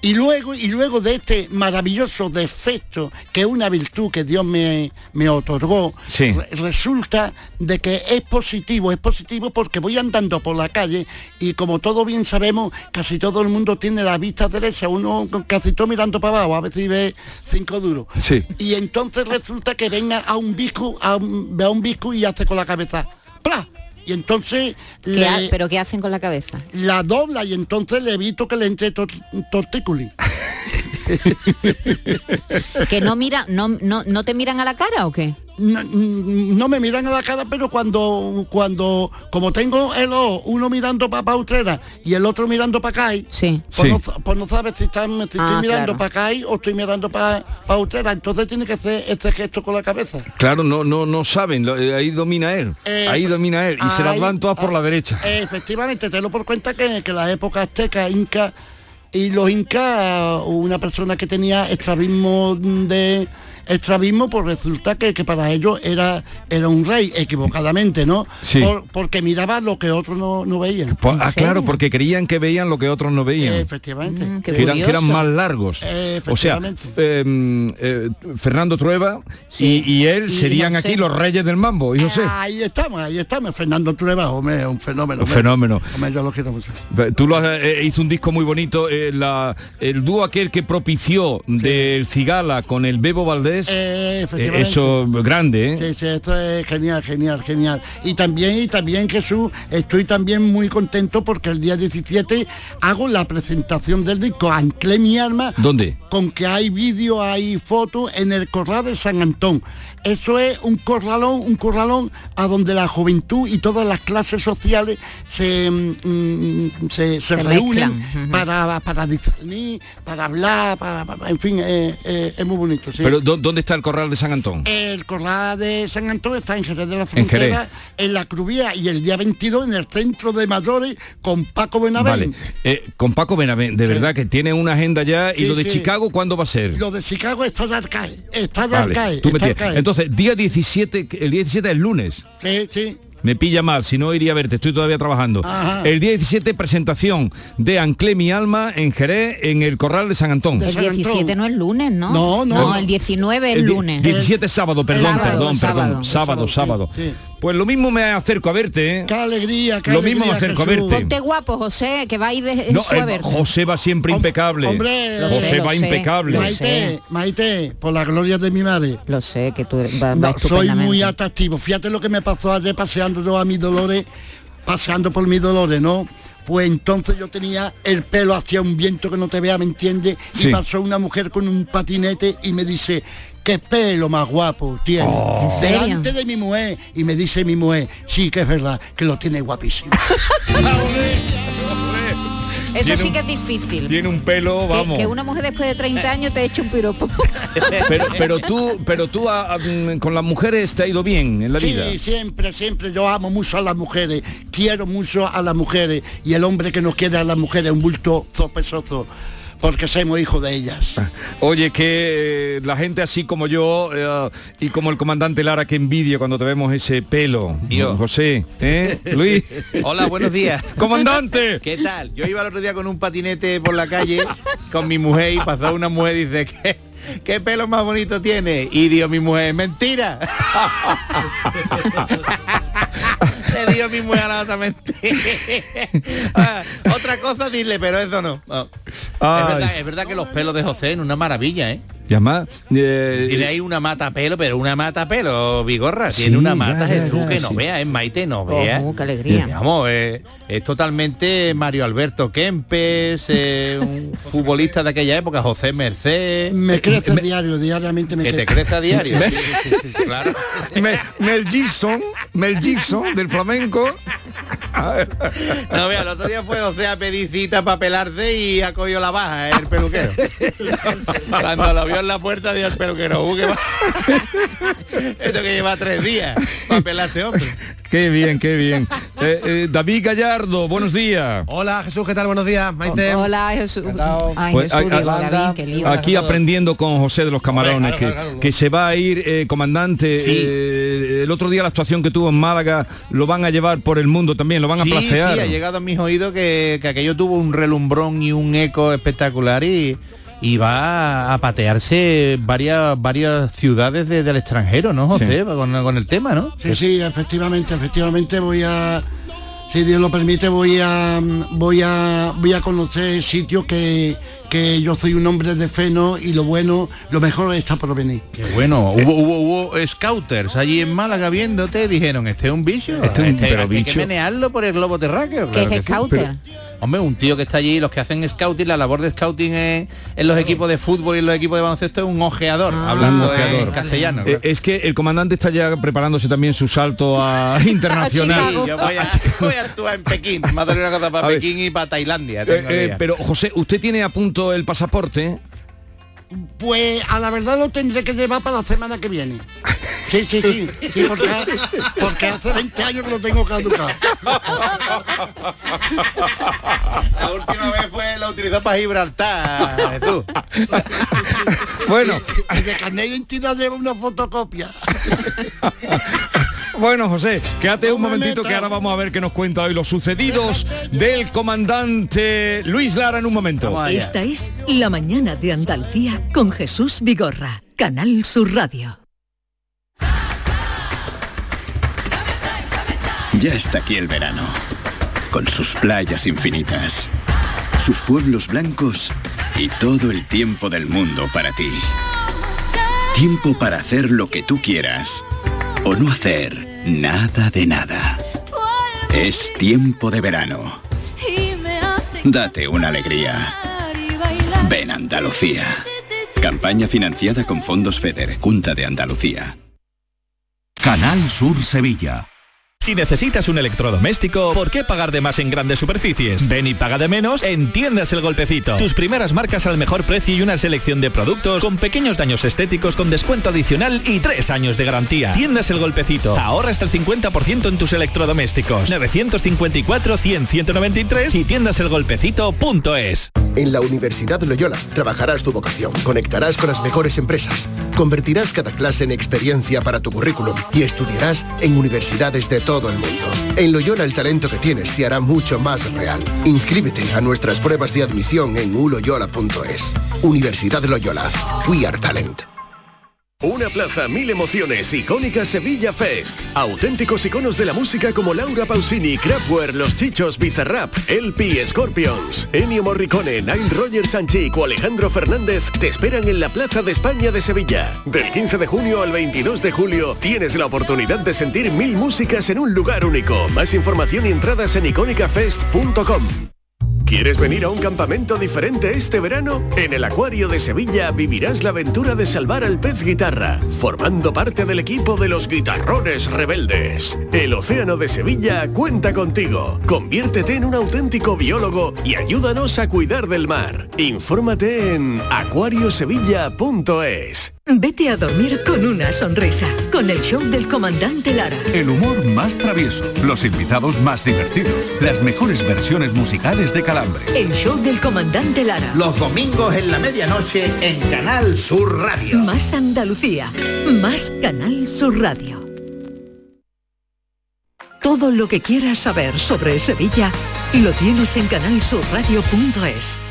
Y luego, y luego de este maravilloso defecto, que es una virtud que Dios me, me otorgó, Sí. re- resulta de que es positivo, es positivo porque voy andando por la calle y como todos bien sabemos, casi todo el mundo tiene la vista derecha, uno casi todo mirando para abajo, a veces ve cinco duros. Sí. Y entonces resulta que venga a un bisco, a un, ve a un bisco y hace con la cabeza. ¡Pla! Y entonces ¿Qué le- ha- ¿Pero qué hacen con la cabeza? la dobla y entonces le evito que le entre tor- tortículi. ¿Que no mira, no, no, no te miran a la cara o qué? No, no me miran a la cara, pero cuando, cuando como tengo el ojo, uno mirando para Utrera y el otro mirando para acá, sí. pues, Sí. No, pues no sabes si, están, si estoy Ah, mirando claro. para acá o estoy mirando para Utrera. Entonces tiene que hacer este gesto con la cabeza. Claro, no, no, no saben, lo- eh, ahí domina él, Eh, ahí domina él, y se las van todas por la derecha. Eh, efectivamente, te lo por cuenta que, que la época azteca, inca y los incas, una persona que tenía estrabismo de estrabismo, pues resulta que, que para ellos era, era un rey, equivocadamente, ¿no? Sí. Por- porque miraba lo que otros no, no veían. Pues, ah, claro, porque creían que veían lo que otros no veían. Efectivamente. que, eran, que eran más largos. Eh, o sea, efectivamente. eh, eh, Fernando Trueba y, y él Y serían José. aquí los reyes del mambo, y José. Ahí estamos, ahí estamos. Fernando Trueba, hombre, un fenómeno. Un fenómeno. Hombre, yo lo quiero mucho. Tú lo has, eh, hizo un disco muy bonito, eh, la- el dúo aquel que propició del Cigala con el Bebo Valdés. Eh, eh, eso grande, ¿eh? Sí, sí, esto es genial, genial, genial. Y también, y también Jesús, estoy también muy contento porque el día 17 hago la presentación del disco Anclé mi arma ¿Dónde? con que hay vídeo, hay fotos en el corral de San Antón. Eso es un corralón, un corralón a donde la juventud y todas las clases sociales se, mm, se, se Se reúnen mezclan, para, para discernir, para hablar, para, para- en fin, eh, eh, es muy bonito. sí. Pero ¿dó- ¿dónde está el corral de San Antón? El corral de San Antonio está en Jerez de la En. Frontera, en, la Crubía y el día 22 en el centro de mayores con Paco Benavén. Vale. Eh, con Paco Benavén, de verdad que tiene una agenda ya. Sí, ¿Y lo de sí. Chicago cuándo va a ser? Lo de Chicago está ya al caer, está Vale, tú caer. Entonces, día 17, el día 17 es lunes. Sí, sí. Me pilla mal, si no iría a verte, estoy todavía trabajando. Ajá. El día 17, presentación de Anclé mi alma en Jerez, en el Corral de San Antón. El 17 no es lunes, ¿no? No, no. el 19 es El lunes. 17 es sábado, perdón, Sábado, perdón, sábado. perdón. Sábado, sábado. sí. Pues lo mismo me acerco a verte, ¿eh? Qué alegría, qué Lo mismo me acerco a verte. Ponte guapo, José, que va a ir de No, a eh, verte. José va siempre impecable. Hombre, Lo José sé, lo va sé. impecable. Lo Maite, Maite, por la gloria de mi madre. Lo sé, que tú vas No, soy muy atractivo. Fíjate lo que me pasó ayer paseando yo a mis dolores, paseando por mis dolores, ¿no? Pues entonces yo tenía el pelo hacia un viento que no te vea, ¿me entiendes? Sí. Y pasó una mujer con un patinete y me dice, qué pelo más guapo tiene. Oh. ¿En serio? Delante de mi mujer. Y me dice mi mujer, sí que es verdad, que lo tiene guapísimo. Eso Tiene sí un- que es difícil. Tiene un pelo, vamos. Que, una mujer después de 30 años te eche un piropo. Pero, pero tú, pero tú a- a- mm, con las mujeres te ha ido bien en la vida. Sí, siempre, siempre. Yo amo mucho a las mujeres, quiero mucho a las mujeres y el hombre que no quiere a las mujeres es un bulto zopesoso, porque somos hijos de ellas. Oye, que eh, la gente así como yo eh, y como el comandante Lara que envidia cuando te vemos ese pelo. Yo. José, ¿eh? Luis. Hola, buenos días. Comandante. ¿Qué tal? Yo iba el otro día con un patinete por la calle con mi mujer y pasó una mujer y dice que ¿Qué pelo más bonito tiene? Y dio mi mujer, mentira. Le dio mi mujer otra. Ah, cosa dile, pero eso no. No. Es, verdad, es verdad que los pelos de José son una maravilla, ¿eh? Y además, eh, Tiene ahí una mata pelo, pero una mata pelo, Vigorra. Tiene Sí, una mata ya, Jesús ya, que no sí. vea, es Maite, no vea. Oh, qué alegría. Eh, es totalmente Mario Alberto Kempes, eh, un futbolista de aquella época, José Merced. Me crece diario, diariamente me Que te crece. a diario. Me- Sí, sí, sí, sí, claro. Mel, Mel Gibson, Mel Gibson del flamenco. No, vea, el otro día fue José a pedir cita para pelarse y ha cogido la baja, el peluquero. Cuando lo vio en la puerta dijo el peluquero, "Uh, Esto que lleva tres días para pelarse, hombre. Qué bien, qué bien. Eh, eh, David Gallardo, buenos días. Hola Jesús, ¿qué tal? Buenos días, Maite. Hola Jesús. Ay, Pues, Jesús, a- digo, a- David, qué lío. Aquí aprendiendo con José de los Camarones, claro, que, claro, claro. que se va a ir, eh, comandante. Sí. eh, el otro día la actuación que tuvo en Málaga lo van a llevar por el mundo también, lo van a Sí, placear. sí, ha llegado a mis oídos que, que aquello tuvo un relumbrón y un eco espectacular y, y va a patearse varias varias ciudades de- del extranjero, ¿no, José? Con, con el tema, ¿no? Sí, sí, efectivamente, efectivamente voy a, si Dios lo permite, voy a, voy a, voy a conocer sitios que, que yo soy un hombre de fe, ¿no? Y lo bueno, lo mejor está por venir. Qué bueno, hubo, hubo, hubo scouters allí en Málaga viéndote, dijeron, este es un bicho, Este es un- pero hay que bicho. menearlo por el globo terráqueo. ¿Qué claro es que sí. scouter? Hombre, un tío que está allí, los que hacen scouting, la labor de scouting en, en los equipos de fútbol y en los equipos de baloncesto es un ojeador, hablando Un ojeador. en castellano. Eh, es que el comandante está ya preparándose también su salto a internacional. Sí, yo voy a, voy a actuar en Pekín, me ha dado una cosa para A ver. Pekín y para Tailandia. Eh, tengo eh, pero José, usted tiene a punto el pasaporte. Pues a la verdad lo tendré que llevar para la semana que viene. Sí, sí, sí, sí, porque, porque hace 20 años que lo tengo caducado. La última vez fue la utilizó para Gibraltar, tú. Bueno, Y de carnet de identidad una fotocopia. Bueno, José, quédate un me momentito que ahora vamos a ver qué nos cuenta hoy los sucedidos del comandante Luis Lara en un momento. Esta es La mañana de Andalucía con Jesús Vigorra, Canal Sur Radio. Ya está aquí el verano, con sus playas infinitas, sus pueblos blancos y todo el tiempo del mundo para ti. Tiempo para hacer lo que tú quieras o no hacer nada de nada. Es tiempo de verano. Date una alegría. Ven Andalucía. Campaña financiada con fondos FEDER, Junta de Andalucía. Canal Sur Sevilla. Si necesitas un electrodoméstico, ¿por qué pagar de más en grandes superficies? Ven y paga de menos en Tiendas El Golpecito. Tus primeras marcas al mejor precio y una selección de productos con pequeños daños estéticos con descuento adicional y tres años de garantía. Tiendas El Golpecito. Ahorra hasta el 50% en tus electrodomésticos. 954-100-193 y tiendaselgolpecito.es. En la Universidad Loyola trabajarás tu vocación, conectarás con las mejores empresas, convertirás cada clase en experiencia para tu currículum y estudiarás en universidades de todo el mundo. En Loyola el talento que tienes se hará mucho más real. Inscríbete a nuestras pruebas de admisión en uloyola.es. Universidad Loyola. We are talent. Una plaza, mil emociones, icónica Sevilla Fest. Auténticos iconos de la música como Laura Pausini, Kraftwerk, Los Chichos, Bizarrap, LP, Scorpions, Ennio Morricone, Nile Rogers Sanchik o Alejandro Fernández te esperan en la Plaza de España de Sevilla. Del 15 de junio al 22 de julio tienes la oportunidad de sentir mil músicas en un lugar único. Más información y entradas en icónicafest.com. ¿Quieres venir a un campamento diferente este verano? En el Acuario de Sevilla vivirás la aventura de salvar al pez guitarra, formando parte del equipo de los guitarrones rebeldes. El Océano de Sevilla cuenta contigo. Conviértete en un auténtico biólogo y ayúdanos a cuidar del mar. Infórmate en acuariosevilla.es. Vete a dormir con una sonrisa, con el show del comandante Lara. El humor más travieso, los invitados más divertidos, las mejores versiones musicales de Calambre. El show del comandante Lara. Los domingos en la medianoche en Canal Sur Radio. Más Andalucía, más Canal Sur Radio. Todo lo que quieras saber sobre Sevilla lo tienes en canalsurradio.es.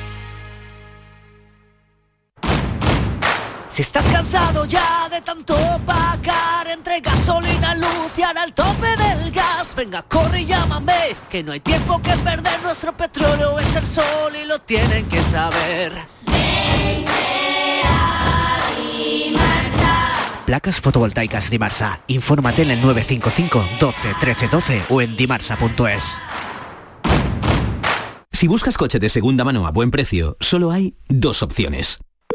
Si estás cansado ya de tanto pagar entre gasolina, luz y ahora el tope del gas, venga, corre y llámame, que no hay tiempo que perder, nuestro petróleo es el sol y lo tienen que saber. Placas fotovoltaicas Dimarsa. Infórmate en el 955 12 13 12 o en dimarsa.es. Si buscas coche de segunda mano a buen precio, solo hay dos opciones.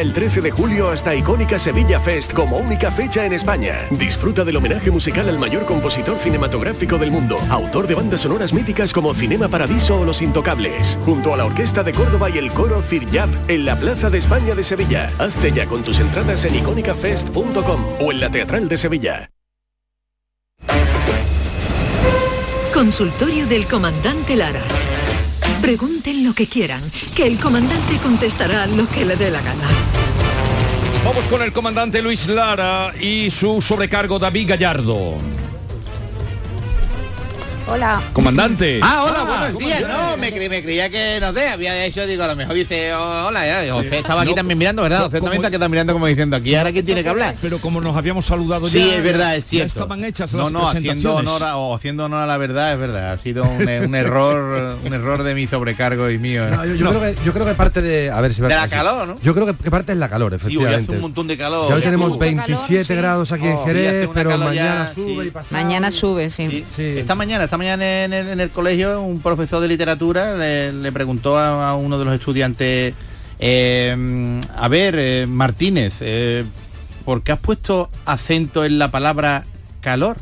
el 13 de julio hasta icónica Sevilla Fest como única fecha en España. Disfruta del homenaje musical al mayor compositor cinematográfico del mundo, autor de bandas sonoras míticas como Cinema Paradiso o Los Intocables, junto a la Orquesta de Córdoba y el coro Ciryab en la Plaza de España de Sevilla. Hazte ya con tus entradas en icónicafest.com o en la Teatral de Sevilla. Consultorio del comandante Lara. Pregunten lo que quieran, que el comandante contestará lo que le dé la gana. Vamos con el comandante Luis Lara y su sobrecargo David Gallardo. Hola. Comandante. Ah, hola, buenos días. No, me, cre- me creía que, no sé, había hecho, digo, a lo mejor dice, oh, hola, ya, José estaba aquí No, también mirando, ¿verdad? no, José también está mirando como diciendo, aquí ahora quién tiene que hablar. Pero como nos habíamos saludado Sí, ya, es verdad, es ya cierto. estaban hechas no, las no, haciendo presentaciones. honor, a, o haciendo honor a la verdad, es verdad. Ha sido un, eh, un error, un error de mi sobrecargo y mío. ¿eh? No, yo, yo creo que, yo creo que parte de... A ver si De la calor, ¿no? Yo creo que, que parte es la calor, Sí, hoy efectivamente. hace un montón de calor. Ya hoy Sí, tenemos hace mucho 27 calor, sí. grados aquí en Oh, Jerez, pero mañana ya, sube sí. y pasa. Mañana sube, sí. Esta mañana, esta mañana en el, colegio, un profesor de literatura le, preguntó a, uno de los estudiantes, eh, a ver, eh, Martínez, eh, ¿por qué has puesto acento en la palabra calor?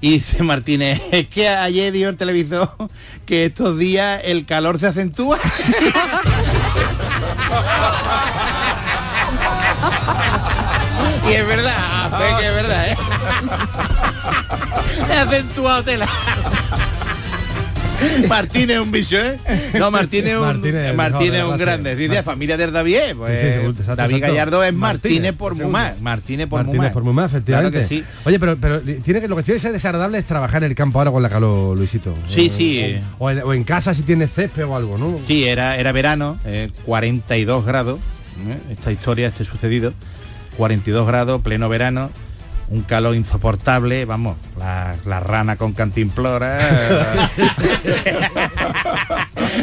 Y dice Martínez, es que ayer dijo el televisor que estos días el calor se acentúa. y es verdad, fe que es verdad, ¿eh? He acentuado tela. Martín es un bicho, ¿eh? No, Martín es un, Martínez, Martín no, es de un grande. Dice familia del David, pues, Sí, sí, exacto, David exacto. Gallardo es Martínez, Martínez por. Mumá. Martínez por Martínez Mumá. por Mumá, efectivamente. Claro que sí. Oye, pero, pero tiene que, lo que tiene que ser desagradable es trabajar en el campo ahora con la calor, Luisito. Sí, O- sí. O, o en, o en casa si tienes césped o algo, ¿no? Sí, era, era verano, eh, 42 grados, ¿eh? esta historia, este sucedido, 42 grados, pleno verano, un calor insoportable, vamos, la, la rana con cantimplora,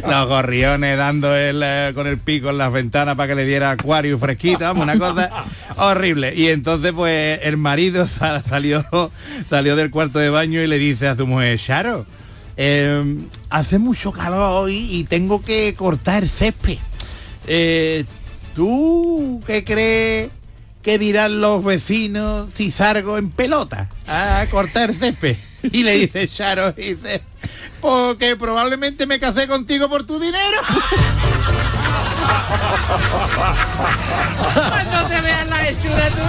los gorriones dando el, eh, con el pico en las ventanas para que le diera acuario fresquito, vamos, una cosa horrible. Y entonces pues el marido sa- salió, salió del cuarto de baño y le dice a su mujer, Charo, eh, hace mucho calor hoy y tengo que cortar el césped. Eh, ¿Tú qué crees que dirán los vecinos si salgo en pelota a cortar césped? Y le dice Charo, dice, porque probablemente me casé contigo por tu dinero. Cuando te veas la hechura tú.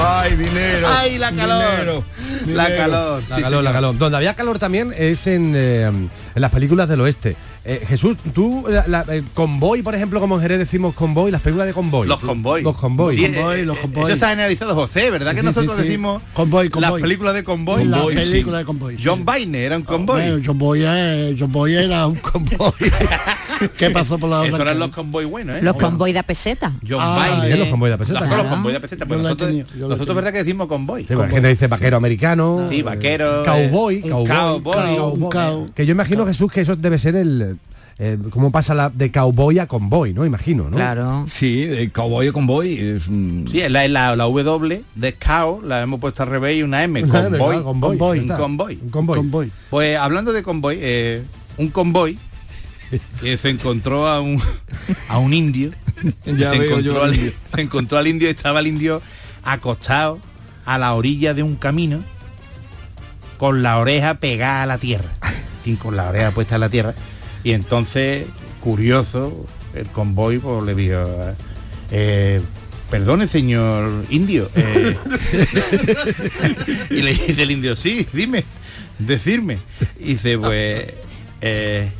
Ay, dinero. Ay, la calor. dinero, La dinero. calor. La sí, calor, la señor. calor. Donde había calor también es en, eh, en las películas del oeste. Eh, Jesús, tú, la, la- el convoy, por ejemplo, como en Jerez decimos convoy, las películas de convoy. Los convoy. Los convoy. Sí, eh, eh, Eso está analizado José, ¿verdad? Que Sí, nosotros sí. decimos Convoy, convoy. las películas de convoy. La Convoy, sí. película de convoy. sí. John Baine era un convoy. Bueno, John Boy, eh, John Boy era un convoy. ¿Qué pasó por la Eso otra eran calle? los convoy buenos, ¿eh? Los convoy de peseta. John Ah, Baine. bien, los convoy de peseta, Los, claro. los convoy de peseta. Pues nosotros, tenido, verdad que decimos convoy. Sí, la gente dice vaquero americano. Sí, vaquero, Cowboy, eh, cowboy. Que yo imagino, Jesús, que eso debe ser el... eh, cómo pasa la, de cowboy a convoy, ¿no? Imagino, ¿no? Claro. Sí, de cowboy a convoy es Sí, la, la, la W de cow la hemos puesto al revés y una M. Convoy. convoy, Convoy. Un convoy. Un convoy. Convoy. Pues hablando de convoy, eh, un convoy que se encontró a un a un indio. Ya se, veo yo encontró al al, indio. se encontró al indio, estaba el indio acostado a la orilla de un camino con la oreja pegada a la tierra. Sin con la oreja puesta en la tierra. Y entonces, curioso, el convoy pues, le dijo, eh, perdone señor indio. eh". y le dice el indio, sí, dime, decirme. Y dice, pues, eh,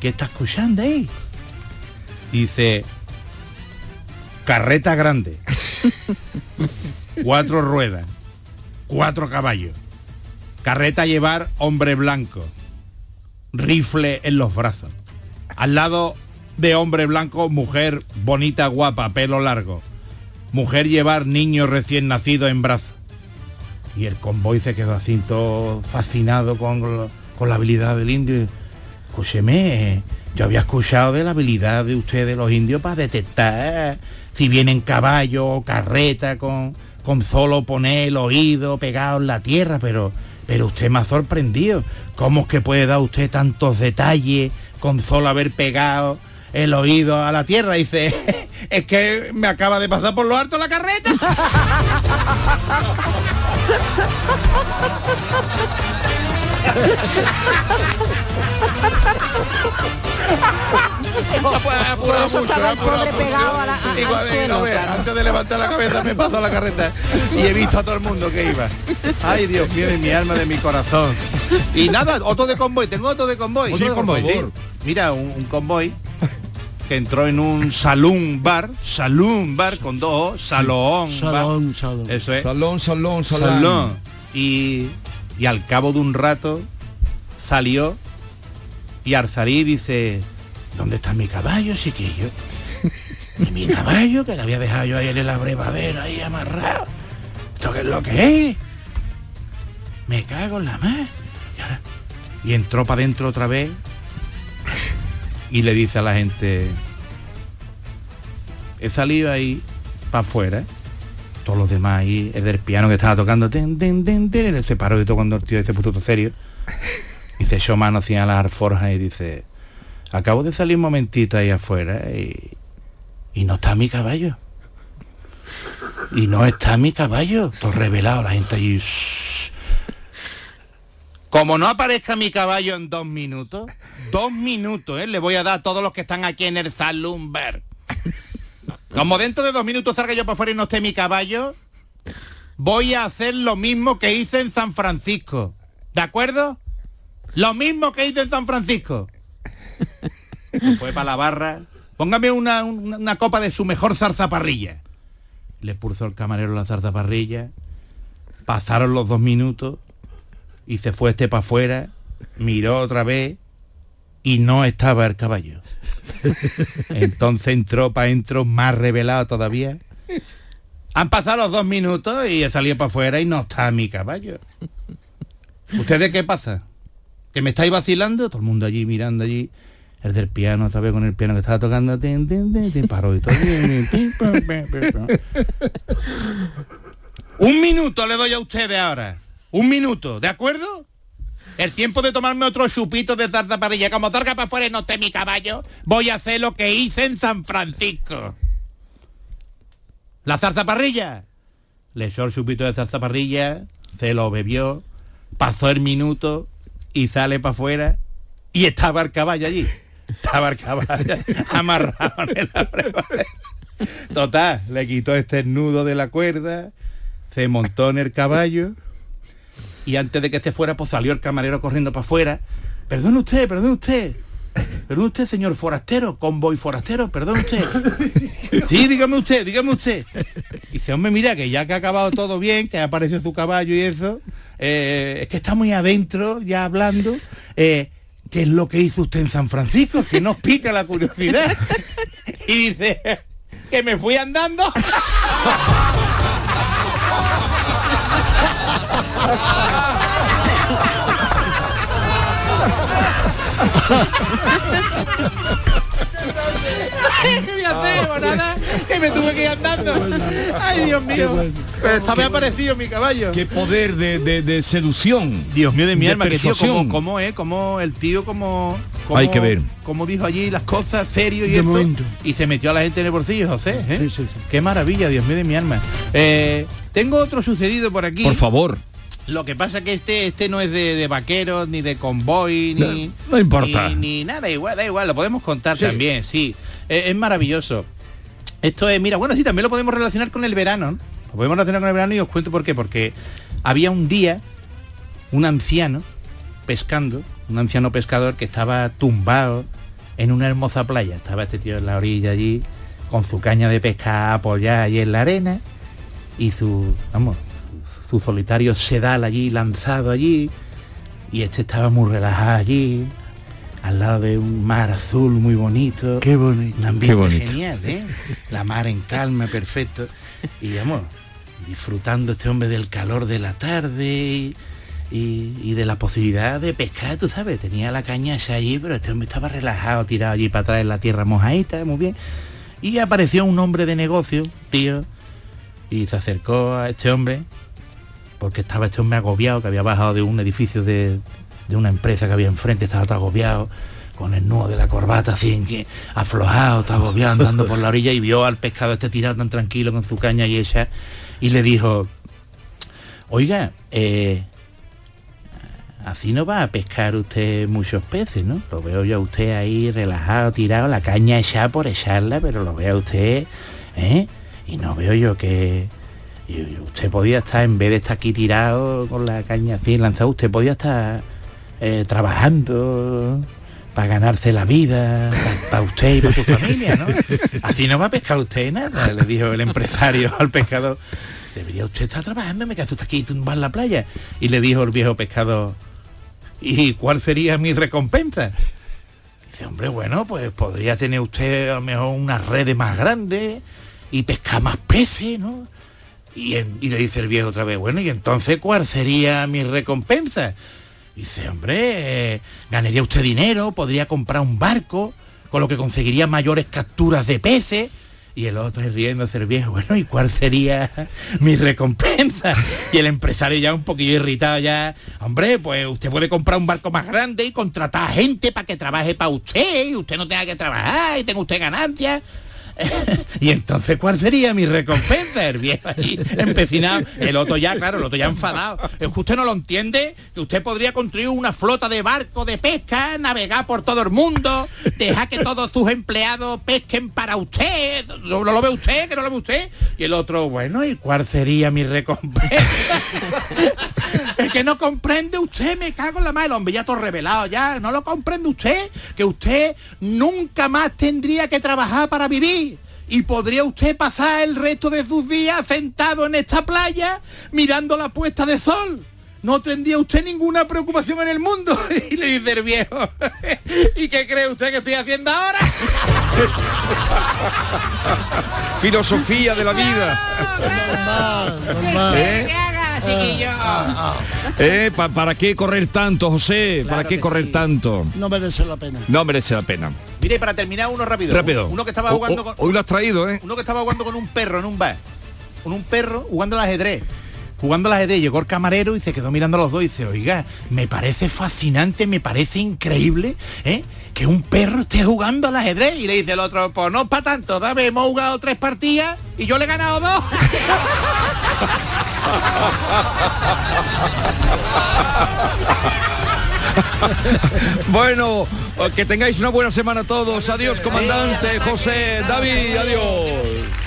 ¿qué está escuchando ahí? Dice, carreta grande, cuatro ruedas, cuatro caballos, carreta llevar hombre blanco, rifle en los brazos. Al lado de hombre blanco, mujer bonita, guapa, pelo largo. Mujer llevar niño recién nacido en brazos. Y el convoy se quedó así todo fascinado con, con la habilidad del indio. Escúcheme, yo había escuchado de la habilidad de ustedes los indios para detectar si vienen caballo o carreta con, con solo poner el oído pegado en la tierra, pero, pero usted me ha sorprendido. ¿Cómo es que puede dar usted tantos detalles con solo haber pegado el oído a la tierra? Dice, es que me acaba de pasar por lo alto la carreta. Por eso estaba el pobre pegado a la- a- Digo, al a ver, suelo, a ver, claro. Antes de levantar la cabeza me pasó la carreta y he visto a todo el mundo que iba. Ay, Dios mío, de mi alma, de mi corazón. Y nada, otro de convoy, tengo otro de convoy. Otro de por convoy. Mira, un, un convoy que entró en un salón bar, salón bar con dos, O, salón, bar. Salón, salón. Eso es. Salón, salón, salón. Salón. Y Y al cabo de un rato salió y salir dice, ¿dónde está mi caballo, chiquillo? Y mi caballo, que le había dejado yo ahí en el abrevadero, ahí amarrado. ¿Esto qué es lo que es? Me cago en la mar. Y, ahora- y entró para adentro otra vez y le dice a la gente, he salido ahí para afuera, todos los demás ahí, el del piano que estaba tocando, ten, ten, ten, ten, él se paró y todo cuando el tío se puso todo serio, y se echó mano hacia las y dice, acabo de salir un momentito ahí afuera y, y no está mi caballo. Y no está mi caballo, todo revelado, la gente. "Shh". Como no aparezca mi caballo en dos minutos, dos minutos, ¿eh? le voy a dar a todos los que están aquí en el Salumber. Como dentro de dos minutos salga yo para afuera y no esté mi caballo, voy a hacer lo mismo que hice en San Francisco. ¿De acuerdo? Lo mismo que hice en San Francisco. Fue para la barra. Póngame una, una- una copa de su mejor zarzaparrilla. Le puso el camarero la zarzaparrilla. Pasaron los dos minutos y se fue este para afuera, miró otra vez y no estaba el caballo. Entonces entró para adentro más revelado todavía. Han pasado los dos minutos y he salido para afuera y no está mi caballo. ¿Ustedes qué pasa? ¿Que me estáis vacilando? Todo el mundo allí mirando allí. El del piano, otra vez con el piano que estaba tocando. tin, paró y todo. Un minuto le doy a ustedes ahora. Un minuto, ¿de acuerdo? El tiempo de tomarme otro chupito de zarzaparrilla. Como salga para afuera no esté mi caballo, voy a hacer lo que hice en San Francisco. La zarzaparrilla. Le echó el chupito de zarzaparrilla, se lo bebió, pasó el minuto y sale para afuera y estaba el caballo allí. Estaba el caballo amarrado en el abrevadero. Total, le quitó este nudo de la cuerda, se montó en el caballo y antes de que se fuera, pues salió el camarero corriendo para afuera. Perdone usted, perdone usted. Perdone usted, señor forastero, convoy forastero, perdone usted. Sí, dígame usted, dígame usted. Y dice, hombre, mira, que ya que ha acabado todo bien, que apareció su caballo y eso, eh, es que está muy adentro ya hablando. eh, ¿Qué es lo que hizo usted en San Francisco? Que nos pica la curiosidad. Y dice, que me fui andando. ¿Qué voy a hacer? Pues nada, que me tuve que ir andando. Ay, Dios mío. Pero esta vez ha aparecido mi caballo. Qué poder de, de- de seducción. Dios mío de mi de alma, que tío, persuasión. como, como, eh, como el tío como, como Hay que ver. como dijo allí las cosas serio y De eso momento. y se metió a la gente en el bolsillo, José, ¿eh? Qué maravilla, Dios mío de mi alma. Eh, tengo otro sucedido por aquí. Por favor. Lo que pasa que este este no es de, de vaqueros, ni de convoy, ni, No, no importa. ni, ni nada, igual, da igual, lo podemos contar también, sí. Eh, es maravilloso. Esto es, mira, bueno, sí, también lo podemos relacionar con el verano. ¿no? Lo podemos relacionar con el verano y os cuento por qué. Porque había un día un anciano pescando, un anciano pescador que estaba tumbado en una hermosa playa. Estaba este tío en la orilla allí, con su caña de pesca apoyada allí en la arena y su, vamos, su solitario sedal allí lanzado allí y este estaba muy relajado allí al lado de un mar azul muy bonito Qué bonito. un ambiente Qué bonito. genial ¿eh? la mar en calma perfecto y vamos disfrutando este hombre del calor de la tarde y, y- y de la posibilidad de pescar tú sabes tenía la caña esa allí pero este hombre estaba relajado tirado allí para atrás en la tierra mojadita muy bien y apareció un hombre de negocio tío y se acercó a este hombre porque estaba este hombre agobiado, que había bajado de un edificio de, una empresa que había enfrente, estaba todo agobiado, con el nudo de la corbata así aflojado, estaba agobiado andando por la orilla y vio al pescado este tirado tan tranquilo con su caña y ella y le dijo, oiga, eh, así no va a pescar usted muchos peces, ¿no? Lo veo yo a usted ahí relajado, tirado, la caña echada por echarla, pero lo veo a usted, ¿eh? Y no veo yo que... usted podía estar, en vez de estar aquí tirado con la caña así lanzada, usted podía estar eh, trabajando para ganarse la vida, para usted y para su familia, ¿no? Así no va a pescar usted nada, le dijo el empresario al pescador. debería usted estar trabajando, me quedo usted aquí tumbado en la playa. Y le dijo el viejo pescador, ¿y cuál sería mi recompensa? Dice, hombre, bueno, pues podría tener usted a lo mejor unas redes más grandes y pescar más peces, ¿no? Y, le dice el viejo otra vez, bueno, ¿y entonces cuál sería mi recompensa? Dice, hombre, eh, ganaría usted dinero, podría comprar un barco, con lo que conseguiría mayores capturas de peces. Y el otro riéndose el viejo, bueno, ¿y cuál sería mi recompensa? Y el empresario ya un poquillo irritado ya, hombre, pues usted puede comprar un barco más grande y contratar gente para que trabaje para usted y usted no tenga que trabajar y tenga usted ganancias. y entonces, ¿cuál sería mi recompensa? El viejo ahí empecinado. El otro ya, claro, el otro ya enfadado. Es que usted no lo entiende, que usted podría construir una flota de barcos de pesca, navegar por todo el mundo, dejar que todos sus empleados pesquen para usted. ¿No, lo ve usted? ¿Que no lo ve usted? Y el otro, bueno, ¿y cuál sería mi recompensa? Es que no comprende usted, me cago en la mano, el hombre ya todo revelado ya, no lo comprende usted, que usted nunca más tendría que trabajar para vivir. Y podría usted pasar el resto de sus días sentado en esta playa mirando la puesta de sol. No tendría usted ninguna preocupación en el mundo. Y le dice el viejo, ¿y qué cree usted que estoy haciendo ahora? Filosofía de la vida. ¿Eh? ¿Eh? Pa- ¿Para qué correr tanto, José? ¿Para qué correr tanto? No merece la pena. No merece la pena. Mire, para terminar uno rápido. Rápido. Uno que estaba O- jugando o- con... Hoy lo has traído, ¿eh? Uno que estaba jugando con un perro en un bar. Con un perro jugando al ajedrez. Jugando al ajedrez, llegó el camarero y se quedó mirando a los dos y dice, oiga, me parece fascinante, me parece increíble, ¿eh? Que un perro esté jugando al ajedrez. Y le dice el otro, pues no para tanto, dame, hemos jugado tres partidas y yo le he ganado dos. bueno, que tengáis una buena semana todos. Adiós, comandante, José, David, adiós.